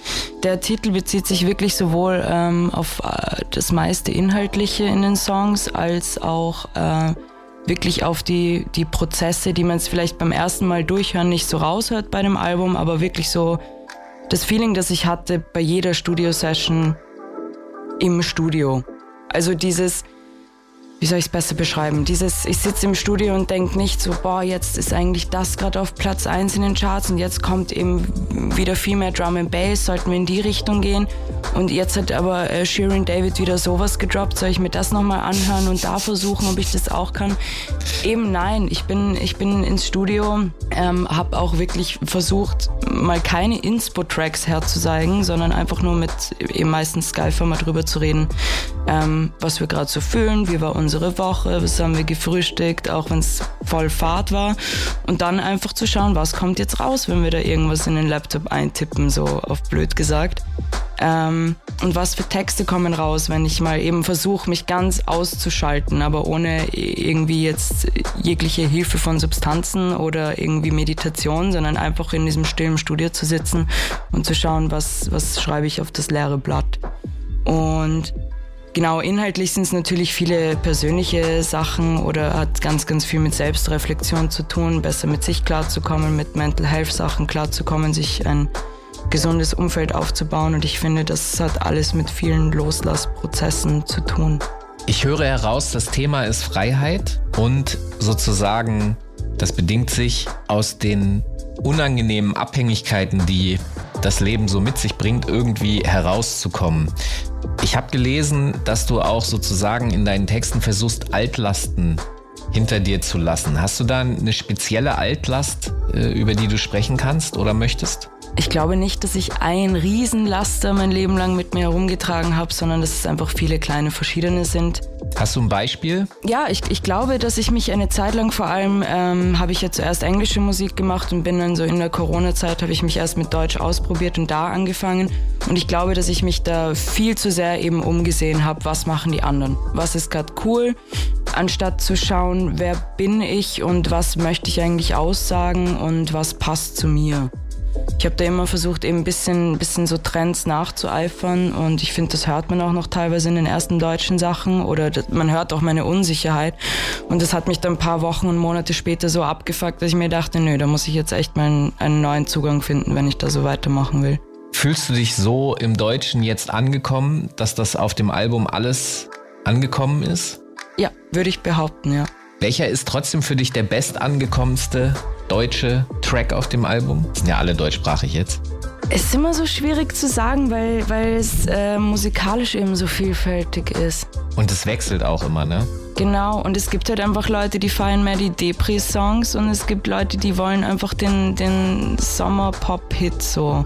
der Titel bezieht sich wirklich sowohl ähm, auf äh, das meiste Inhaltliche in den Songs als auch äh, wirklich auf die, die Prozesse, die man jetzt vielleicht beim ersten Mal durchhören nicht so raushört bei dem Album, aber wirklich so das Feeling, das ich hatte bei jeder Studio-Session im Studio. Also dieses, wie soll ich es besser beschreiben? Dieses, ich sitze im Studio und denke nicht so, boah, jetzt ist eigentlich das gerade auf Platz 1 in den Charts und jetzt kommt eben wieder viel mehr Drum and Bass, sollten wir in die Richtung gehen. Und jetzt hat aber äh, Shirin David wieder sowas gedroppt, soll ich mir das nochmal anhören und da versuchen, ob ich das auch kann? Eben nein, ich bin, ich bin ins Studio, ähm, habe auch wirklich versucht, mal keine Inspo-Tracks herzuzeigen, sondern einfach nur mit eben meistens Skyfer mal drüber zu reden, ähm, was wir gerade so fühlen, wie war unsere Woche, was haben wir gefrühstückt, auch wenn es voll Fahrt war. Und dann einfach zu schauen, was kommt jetzt raus, wenn wir da irgendwas in den Laptop eintippen, so auf blöd gesagt. Ähm, und was für Texte kommen raus, wenn ich mal eben versuche, mich ganz auszuschalten, aber ohne irgendwie jetzt jegliche Hilfe von Substanzen oder irgendwie Meditation, sondern einfach in diesem stillen Studio zu sitzen und zu schauen, was, was schreibe ich auf das leere Blatt. Und Genau, inhaltlich sind es natürlich viele persönliche Sachen oder hat ganz, ganz viel mit Selbstreflexion zu tun, besser mit sich klarzukommen, mit Mental Health Sachen klarzukommen, sich ein gesundes Umfeld aufzubauen. Und ich finde, das hat alles mit vielen Loslassprozessen zu tun. Ich höre heraus, das Thema ist Freiheit und sozusagen, das bedingt sich aus den unangenehmen Abhängigkeiten, die das Leben so mit sich bringt, irgendwie herauszukommen. Ich habe gelesen, dass du auch sozusagen in deinen Texten versuchst, Altlasten hinter dir zu lassen. Hast du da eine spezielle Altlast, äh, über die du sprechen kannst oder möchtest? Ich glaube nicht, dass ich ein Riesenlaster mein Leben lang mit mir herumgetragen habe, sondern dass es einfach viele kleine verschiedene sind. Hast du ein Beispiel? Ja, ich, ich glaube, dass ich mich eine Zeit lang vor allem, ähm, habe ich ja zuerst englische Musik gemacht und bin dann so in der Corona-Zeit, habe ich mich erst mit Deutsch ausprobiert und da angefangen. Und ich glaube, dass ich mich da viel zu sehr eben umgesehen habe, was machen die anderen? Was ist gerade cool? Anstatt zu schauen, wer bin ich und was möchte ich eigentlich aussagen und was passt zu mir. Ich habe da immer versucht, eben ein bisschen, bisschen so Trends nachzueifern und ich finde, das hört man auch noch teilweise in den ersten deutschen Sachen oder man hört auch meine Unsicherheit und das hat mich dann ein paar Wochen und Monate später so abgefuckt, dass ich mir dachte, nö, da muss ich jetzt echt mal einen, einen neuen Zugang finden, wenn ich da so weitermachen will. Fühlst du dich so im Deutschen jetzt angekommen, dass das auf dem Album alles angekommen ist? Ja, würde ich behaupten, ja. Welcher ist trotzdem für dich der bestangekommenste deutsche Track auf dem Album? Sind ja alle deutschsprachig jetzt. Es ist immer so schwierig zu sagen, weil, weil es äh, musikalisch eben so vielfältig ist. Und es wechselt auch immer, ne? Genau, und es gibt halt einfach Leute, die feiern mehr die Depri-Songs und es gibt Leute, die wollen einfach den, den Sommer-Pop-Hit so.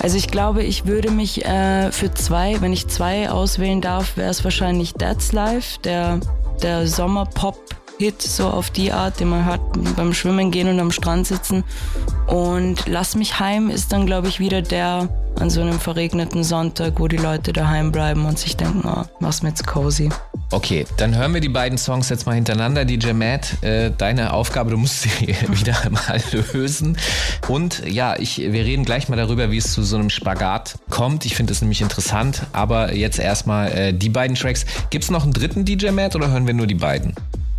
Also ich glaube, ich würde mich äh, für zwei, wenn ich zwei auswählen darf, wäre es wahrscheinlich That's Life, der, der Sommer-Pop Hit, so auf die Art, den man hört beim Schwimmen gehen und am Strand sitzen. Und Lass mich heim ist dann, glaube ich, wieder der an so einem verregneten Sonntag, wo die Leute daheim bleiben und sich denken, oh, mach's mir jetzt cozy. Okay, dann hören wir die beiden Songs jetzt mal hintereinander. DJ Matt, äh, deine Aufgabe, du musst sie wieder mal lösen. Und ja, ich, wir reden gleich mal darüber, wie es zu so einem Spagat kommt. Ich finde es nämlich interessant. Aber jetzt erstmal äh, die beiden Tracks. Gibt es noch einen dritten DJ Matt oder hören wir nur die beiden?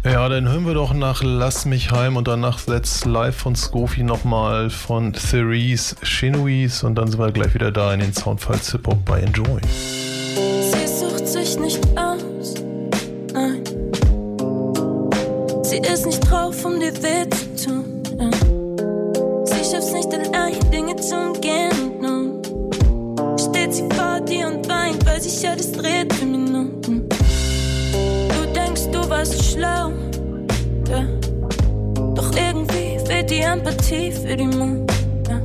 Ja, dann hören wir doch nach Lass mich heim und danach Let's Live von Skofi nochmal von Therese Chinuis und dann sind wir gleich wieder da in den Soundfall Hip Hop bei Enjoy. Sie sucht sich nicht aus, nein. Sie ist nicht drauf, um dir weh zu tun. Ja. Sie schafft's nicht allein, Dinge zu umgehen nun steht sie vor dir und weint, weil sich alles dreht für Minuten warst schlau, ja. Doch irgendwie fehlt die Empathie für die Mut, ja.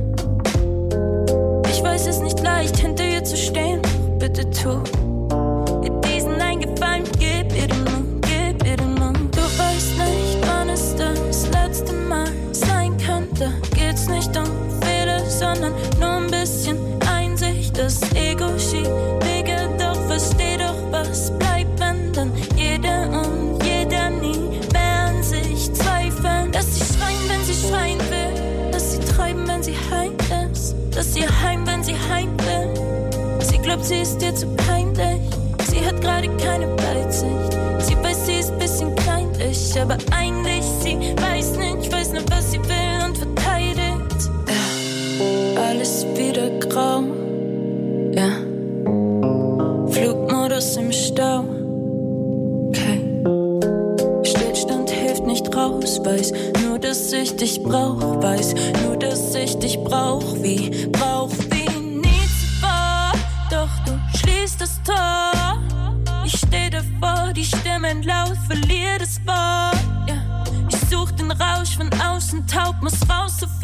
Ich weiß es nicht leicht, hinter ihr zu stehen bitte tu. Glaubt, sie ist dir zu peinlich. Sie hat gerade keine Weitsicht. Sie weiß, sie ist bisschen kleinlich, aber eigentlich sie weiß nicht, weiß nur, was sie will und verteidigt. Ja, alles wieder grau. Ja, Flugmodus im Stau. Okay, Stillstand hilft nicht raus, weiß nur, dass ich dich brauch, weiß nur, dass ich dich brauch, wie brauch die Stimmen laut, verlier das Wort. Ja. Ich such den Rausch von außen, taub, muss raus sofort.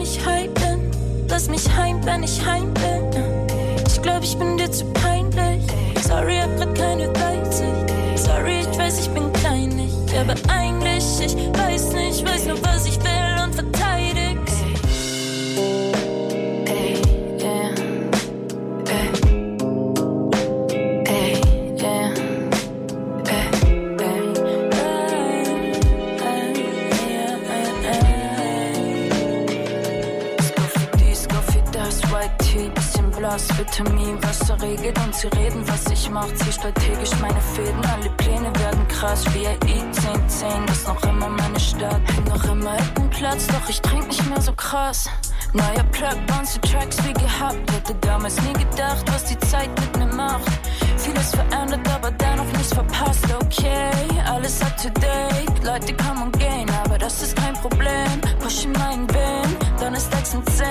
Wenn ich heim bin. Lass mich heim, wenn ich heim bin. Ich glaub, ich bin dir zu peinlich. Sorry, hab grad keine Weitsicht. Sorry, ich weiß, ich bin kleinlich. Aber eigentlich, ich weiß nicht, weiß nur, was ich will blass, Vitamin, Wasser regelt und sie reden, was ich mach, zieh strategisch meine Fäden, alle Pläne werden krass, VIE 1010, das noch immer meine Stadt, bin noch immer hätten Platz, doch ich trink nicht mehr so krass. Neuer Plug, bounce Tracks wie gehabt, hätte damals nie gedacht, was die Zeit mit mir macht. Vieles verändert, aber dennoch nichts verpasst, okay, alles up to date, Leute kommen und gehen, aber das ist kein Problem, push in meinen Willen, Donnerstags um 10,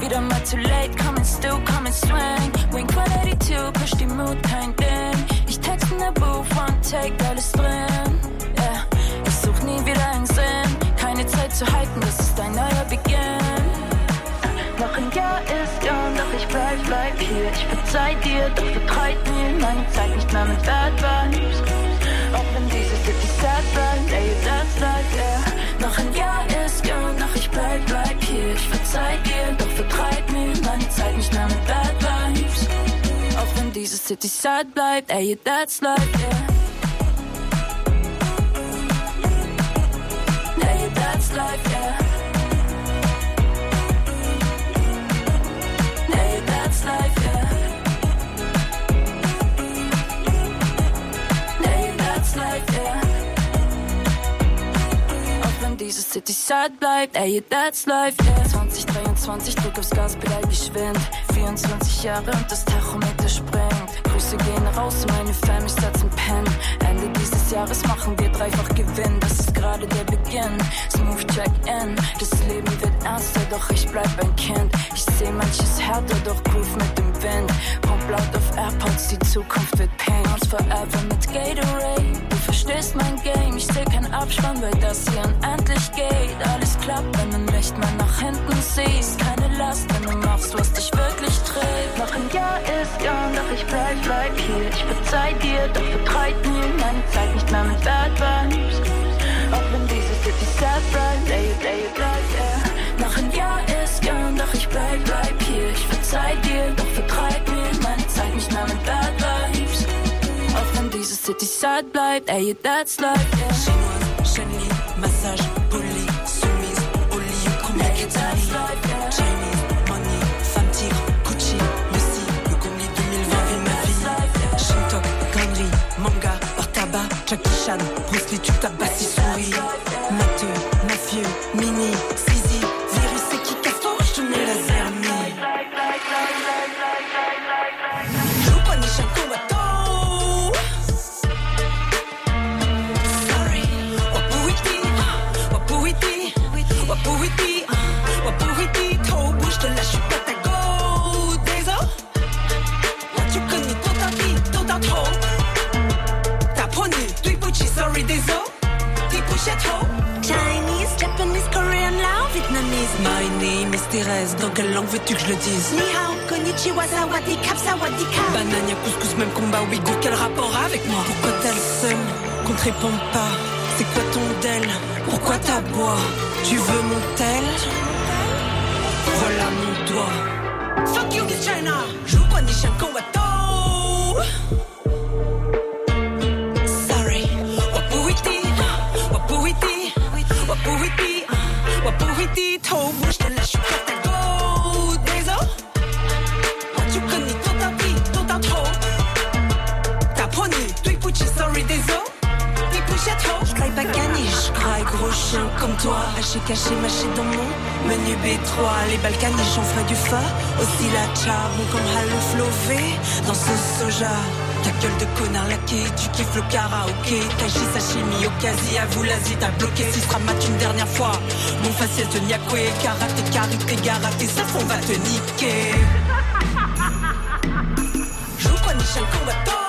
wieder mal too late, Stu, komm ins Swing, Wink 182, push die Mood, kein Ding, ich text in der Booth, one take, alles drin, yeah, ich such nie wieder einen Sinn, keine Zeit zu halten, das ist ein neuer Beginn. Noch ein Jahr ist jung, doch ich bleib, bleib hier. Ich verzeih dir, doch vertreib mir meine Zeit nicht mehr mit Bad Vibes. Auch wenn diese City sad bleibt, ey, that's life, yeah. Noch ein Jahr ist jung, doch ich bleib, bleib hier. Ich verzeih dir, doch vertreib mir meine Zeit nicht mehr mit Bad Vibes. Auch wenn diese City sad bleibt, ey, that's life, yeah. Ey, that's life, yeah. Sad bleibt, ey, that's life, yeah. 2023, Druck aufs Gaspedal geschwind. 24 Jahre und das Tachometer springt. Grüße gehen raus, meine Fam, ich setz ein Pen. Ende dieses Jahres machen wir dreifach Gewinn. Das ist gerade der Beginn. Smooth check in. Das Leben wird ernster, doch ich bleib ein Kind. Ich seh manches härter, doch groove mit dem Wind. Pump laut auf AirPods, die Zukunft wird. Bounce forever mit Gatorade. Verstehst mein Game, ich seh keinen Abspann, weil das hier unendlich geht. Alles klappt, wenn du nicht mehr nach hinten siehst. Keine Last, wenn du machst, was dich wirklich trägt. Noch ein Jahr ist jung, doch ich bleib, bleib hier. Ich verzeih dir, doch vertreib mir meine Zeit nicht mehr mit Bad Vibes. Auch wenn diese City sad bleibt, ey, ey, bleib, yeah. Noch ein Jahr ist jung, doch ich bleib, bleib hier. Ich verzeih dir, Zit die Chinoise, massage, poli, soumise, au lit, combien yeah, que. Chinese, money, femme tigre, Gucci, Lucy, le combi 2020 vit ma vie. Shintok, Gandhi, manga, or tabac, Jackie Chan, Bruce Lee, tu tabasses, il sourit. quelle langue veux-tu que je le dise Ni hao, konnichiwa, sawadee couscous, même combat, ouïghour, quel rapport avec moi Pourquoi t'as le qu'on te répond pas C'est quoi ton del Pourquoi t'abois Tu veux mon tel Voilà mon doigt. Fuck you, Miss China. Gros chien comme toi Haché caché mâché dans mon menu B3 Les Balkaniques j'en ferai du fa Aussi la charbon comme Halo Flové Dans ce soja ta gueule de connard laqué, tu kiffes le karaoké. Kashi sashimi, okasi, à vous l'Asie T'as bloqué. Si sera mat une dernière fois. Mon faciès de Nyakwe, karaté, karité, garaté Ça fond va te niquer. Joue ni chien combattant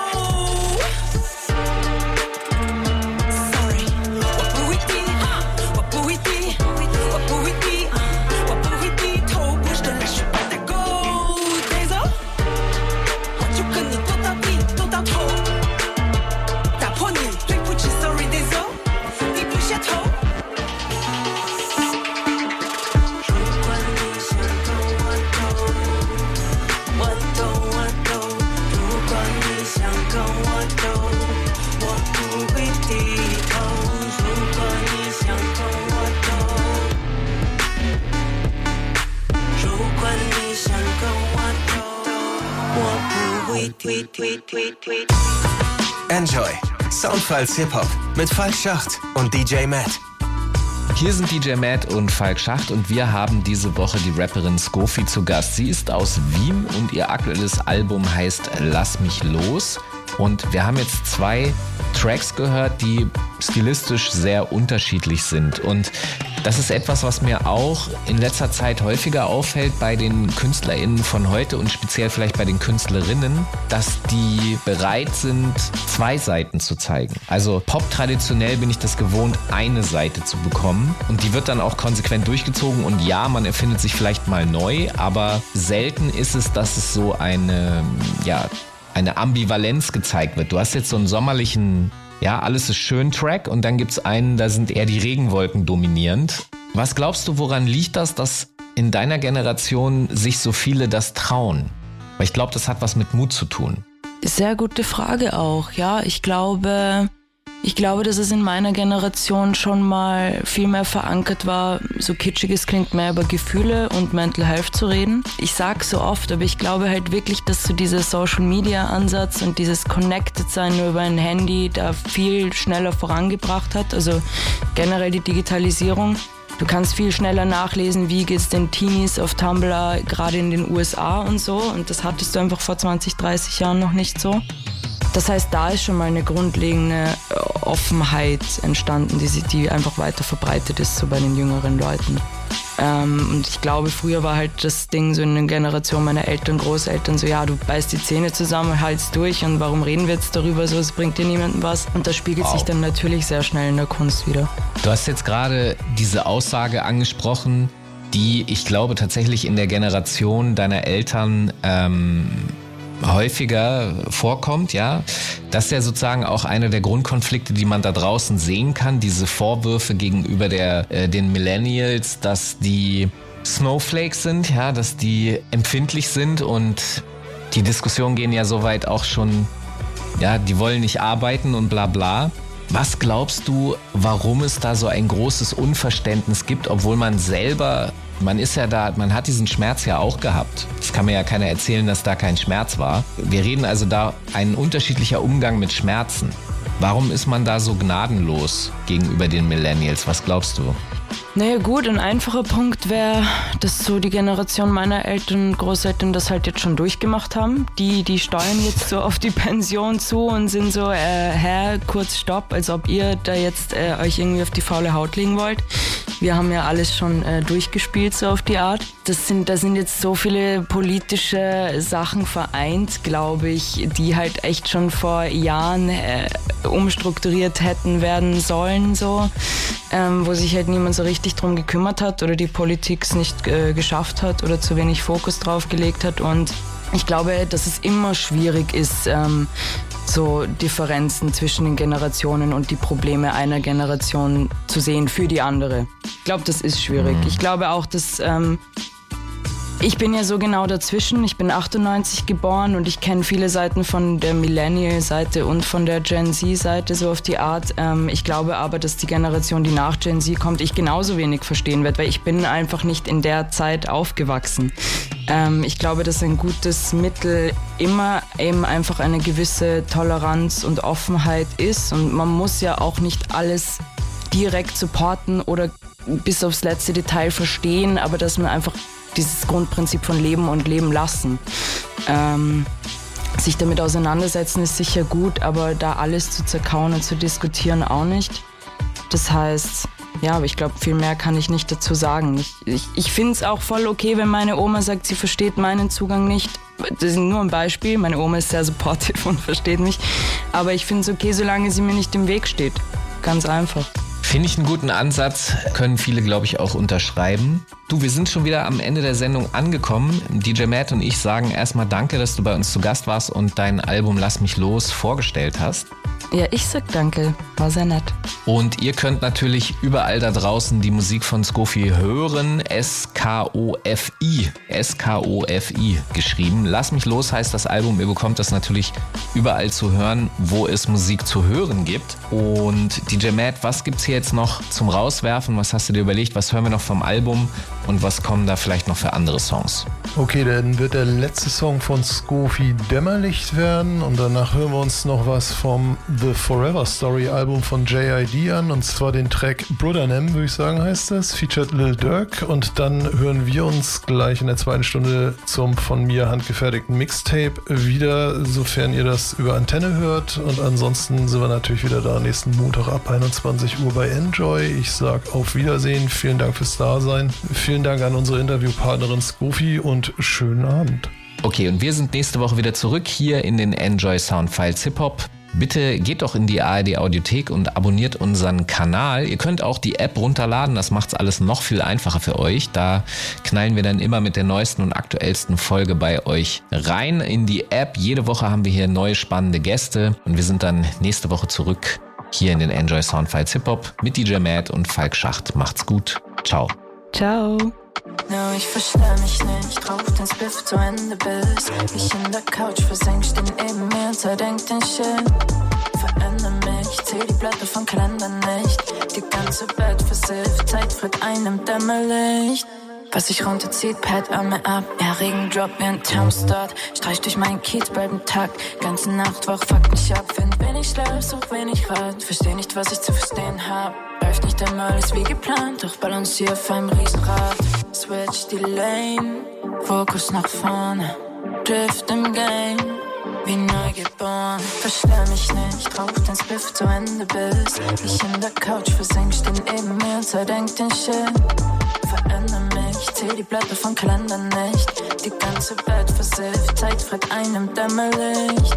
Enjoy. Soundfiles Hip-Hop mit Falk Schacht und DJ Matt. Hier sind DJ Matt und Falk Schacht und wir haben diese Woche die Rapperin Skofi zu Gast. Sie ist aus Wien und ihr aktuelles Album heißt Lass mich los. Und wir haben jetzt zwei Tracks gehört, die stilistisch sehr unterschiedlich sind. Und das ist etwas, was mir auch in letzter Zeit häufiger auffällt bei den KünstlerInnen von heute und speziell vielleicht bei den Künstlerinnen, dass die bereit sind, zwei Seiten zu zeigen. Also Pop traditionell bin ich das gewohnt, eine Seite zu bekommen und die wird dann auch konsequent durchgezogen und ja, man erfindet sich vielleicht mal neu, aber selten ist es, dass es so eine, ja, eine Ambivalenz gezeigt wird. Du hast jetzt so einen sommerlichen ja, alles ist schön Track und dann gibt's einen, da sind eher die Regenwolken dominierend. Was glaubst du, woran liegt das, dass in deiner Generation sich so viele das trauen? Weil ich glaube, das hat was mit Mut zu tun. Sehr gute Frage auch, ja. Ich glaube, ich glaube, dass es in meiner Generation schon mal viel mehr verankert war, so kitschig es klingt, mehr über Gefühle und Mental Health zu reden. Ich sag so oft, aber ich glaube halt wirklich, dass so dieser Social Media Ansatz und dieses Connected sein nur über ein Handy da viel schneller vorangebracht hat. Also generell die Digitalisierung. Du kannst viel schneller nachlesen, wie geht's den Teenies auf Tumblr, gerade in den USA und so. Und das hattest du einfach vor 20, 30 Jahren noch nicht so. Das heißt, da ist schon mal eine grundlegende Offenheit entstanden, die, die einfach weiter verbreitet ist so bei den jüngeren Leuten. Ähm, und ich glaube, früher war halt das Ding so in der Generation meiner Eltern, Großeltern so, ja, du beißt die Zähne zusammen, haltst durch und warum reden wir jetzt darüber so, es bringt dir niemandem was. Und das spiegelt wow. sich dann natürlich sehr schnell in der Kunst wieder. Du hast jetzt gerade diese Aussage angesprochen, die ich glaube tatsächlich in der Generation deiner Eltern ähm, häufiger vorkommt, ja. Das ist ja sozusagen auch einer der Grundkonflikte, die man da draußen sehen kann. Diese Vorwürfe gegenüber der, äh, den Millennials, dass die Snowflakes sind, ja, dass die empfindlich sind und die Diskussionen gehen ja soweit auch schon, ja, die wollen nicht arbeiten und bla bla. Was glaubst du, warum es da so ein großes Unverständnis gibt, obwohl man selber, man ist ja da, man hat diesen Schmerz ja auch gehabt. Das kann mir ja keiner erzählen, dass da kein Schmerz war. Wir reden also da ein unterschiedlicher Umgang mit Schmerzen. Warum ist man da so gnadenlos gegenüber den Millennials? Was glaubst du? Naja gut, ein einfacher Punkt wäre, dass so die Generation meiner Eltern und Großeltern das halt jetzt schon durchgemacht haben. Die, die steuern jetzt so auf die Pension zu und sind so, äh, Herr, kurz Stopp, als ob ihr da jetzt äh, euch irgendwie auf die faule Haut legen wollt. wir haben ja alles schon äh, durchgespielt, so auf die Art. Das sind, da sind jetzt so viele politische Sachen vereint, glaube ich, die halt echt schon vor Jahren äh, umstrukturiert hätten werden sollen, so, ähm, wo sich halt niemand so richtig drum gekümmert hat oder die Politik es nicht äh, geschafft hat oder zu wenig Fokus drauf gelegt hat. Und ich glaube, dass es immer schwierig ist, ähm, so Differenzen zwischen den Generationen und die Probleme einer Generation zu sehen für die andere. Ich glaube, das ist schwierig. Mhm. Ich glaube auch, dass ähm, ich bin ja so genau dazwischen. Ich bin 98 geboren und ich kenne viele Seiten von der Millennial-Seite und von der Gen Z-Seite so auf die Art. Ähm, ich glaube aber, dass die Generation, die nach Gen Z kommt, ich genauso wenig verstehen wird, weil ich bin einfach nicht in der Zeit aufgewachsen. Ähm, ich glaube, dass ein gutes Mittel immer eben einfach eine gewisse Toleranz und Offenheit ist und man muss ja auch nicht alles direkt supporten oder bis aufs letzte Detail verstehen, aber dass man einfach dieses Grundprinzip von Leben und Leben lassen. Ähm, sich damit auseinandersetzen ist sicher gut, aber da alles zu zerkauen und zu diskutieren auch nicht. Das heißt, ja, aber ich glaube, viel mehr kann ich nicht dazu sagen. Ich, ich, ich finde es auch voll okay, wenn meine Oma sagt, sie versteht meinen Zugang nicht. Das ist nur ein Beispiel. Meine Oma ist sehr supportive und versteht mich. Aber ich finde es okay, solange sie mir nicht im Weg steht. Ganz einfach. Finde ich einen guten Ansatz, können viele, glaube ich, auch unterschreiben. Du, wir sind schon wieder am Ende der Sendung angekommen. DJ Matt und ich sagen erstmal Danke, dass du bei uns zu Gast warst und dein Album Lass mich los vorgestellt hast. Ja, ich sag danke. War sehr nett. Und ihr könnt natürlich überall da draußen die Musik von Skofi hören. S-K-O-F-I. S-K-O-F-I geschrieben. Lass mich los heißt das Album. Ihr bekommt das natürlich überall zu hören, wo es Musik zu hören gibt. Und DJ Matt, was gibt's hier jetzt noch zum Rauswerfen? Was hast du dir überlegt? Was hören wir noch vom Album? Und was kommen da vielleicht noch für andere Songs? Okay, dann wird der letzte Song von Skofi Dämmerlicht werden und danach hören wir uns noch was vom The Forever Story Album von JID an und zwar den Track Brothernem, würde ich sagen, heißt das, featured Lil Durk und dann hören wir uns gleich in der zweiten Stunde zum von mir handgefertigten Mixtape wieder, sofern ihr das über Antenne hört und ansonsten sind wir natürlich wieder da nächsten Montag ab 21 Uhr bei Enjoy. Ich sag auf Wiedersehen, vielen Dank fürs Dasein, vielen Dank an unsere Interviewpartnerin Skofi und schönen Abend. Okay, und wir sind nächste Woche wieder zurück hier in den Enjoy Soundfiles Hip Hop. Bitte geht doch in die ARD Audiothek und abonniert unseren Kanal. Ihr könnt auch die App runterladen, das macht's alles noch viel einfacher für euch. Da knallen wir dann immer mit der neuesten und aktuellsten Folge bei euch rein in die App. Jede Woche haben wir hier neue spannende Gäste und wir sind dann nächste Woche zurück hier in den Enjoy Soundfiles Hip Hop mit DJ Matt und Falk Schacht. Macht's gut. Ciao. Ciao. No, ich verstell mich nicht, rauch den Spliff zu Ende bis ich in der Couch versenkst den neben mir, zerdenk den Shit. Veränder mich, zähl die Blätter vom Kalender nicht. Die ganze Welt versifft, Zeit fritt einem Dämmerlicht. Was sich runterzieht, Pad Arme ab. Ja, Regen wie ein Thermostat. Streich durch meinen Kiez, ein Tag. Ganze Nacht wach, fuck mich ab. Find wenig Schlaf, such wenig Rat. Versteh nicht, was ich zu verstehen hab. Läuft nicht einmal alles wie geplant, doch balancier auf einem Riesenrad. Switch die Lane, Fokus nach vorne. Drift im Game, wie neu geboren. Verstell mich nicht, rauch den Spliff zu Ende bis ich in der Couch versenkst den neben mir, zerdenk den Shit. Veränder mich, zähl die Blätter vom Kalender nicht. Die ganze Welt versifft, Zeit fritt einem Dämmerlicht.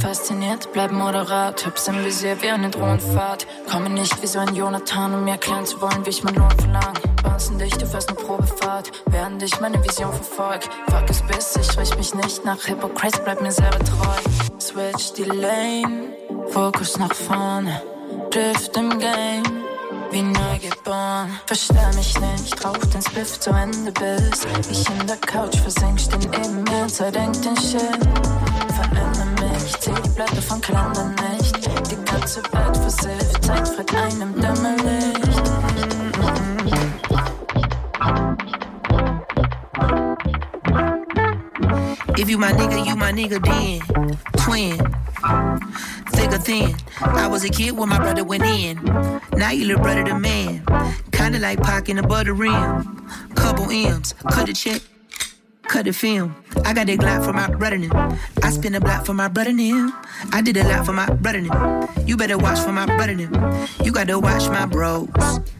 Fasziniert, bleib moderat, Hübs im Visier wie eine Drohnenfahrt. Komme nicht wie so ein Jonathan, um mir erklären zu wollen, wie ich mein Lohn verlang. Bouncen dich, du fährst eine Probefahrt, während ich meine Vision verfolg. Fuck es bis, ich richt mich nicht nach Hypocrites, bleib mir selber treu. Switch die Lane, Fokus nach vorne, Drift im Game wie neu geboren. Verstell mich nicht, rauch den Spliff zu Ende bis ich in der Couch versenkst den neben mir, zerdenk den Shit. Veränder mich, vom Kalender nicht. Die ganze Welt versifft, Zeit fritt einem Dämmerlicht. If you my nigga, you my nigga then. Twin. Thick or thin. I was a kid when my brother went in. Now you little brother the man. Kinda like Pac in the butter rim. Couple M's, cut a check. Cut the film. I got that Glock for my brother them. I spin a block for my brother them. I did a lot for my brother them. You better watch for my brother them. You gotta watch my bros.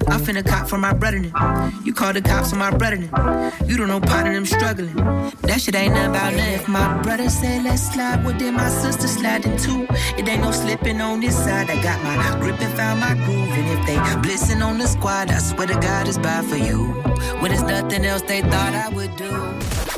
I'm finna cop for my brother them. You call the cops on my brother them. You don't know part of them struggling. That shit ain't nothing about nothing. If my brother say let's slide, well then my sister sliding too. It ain't no slipping on this side. I got my grip and found my groove. And if they blissing on the squad, I swear to God it's bad for you. When it's nothing else they thought I would do.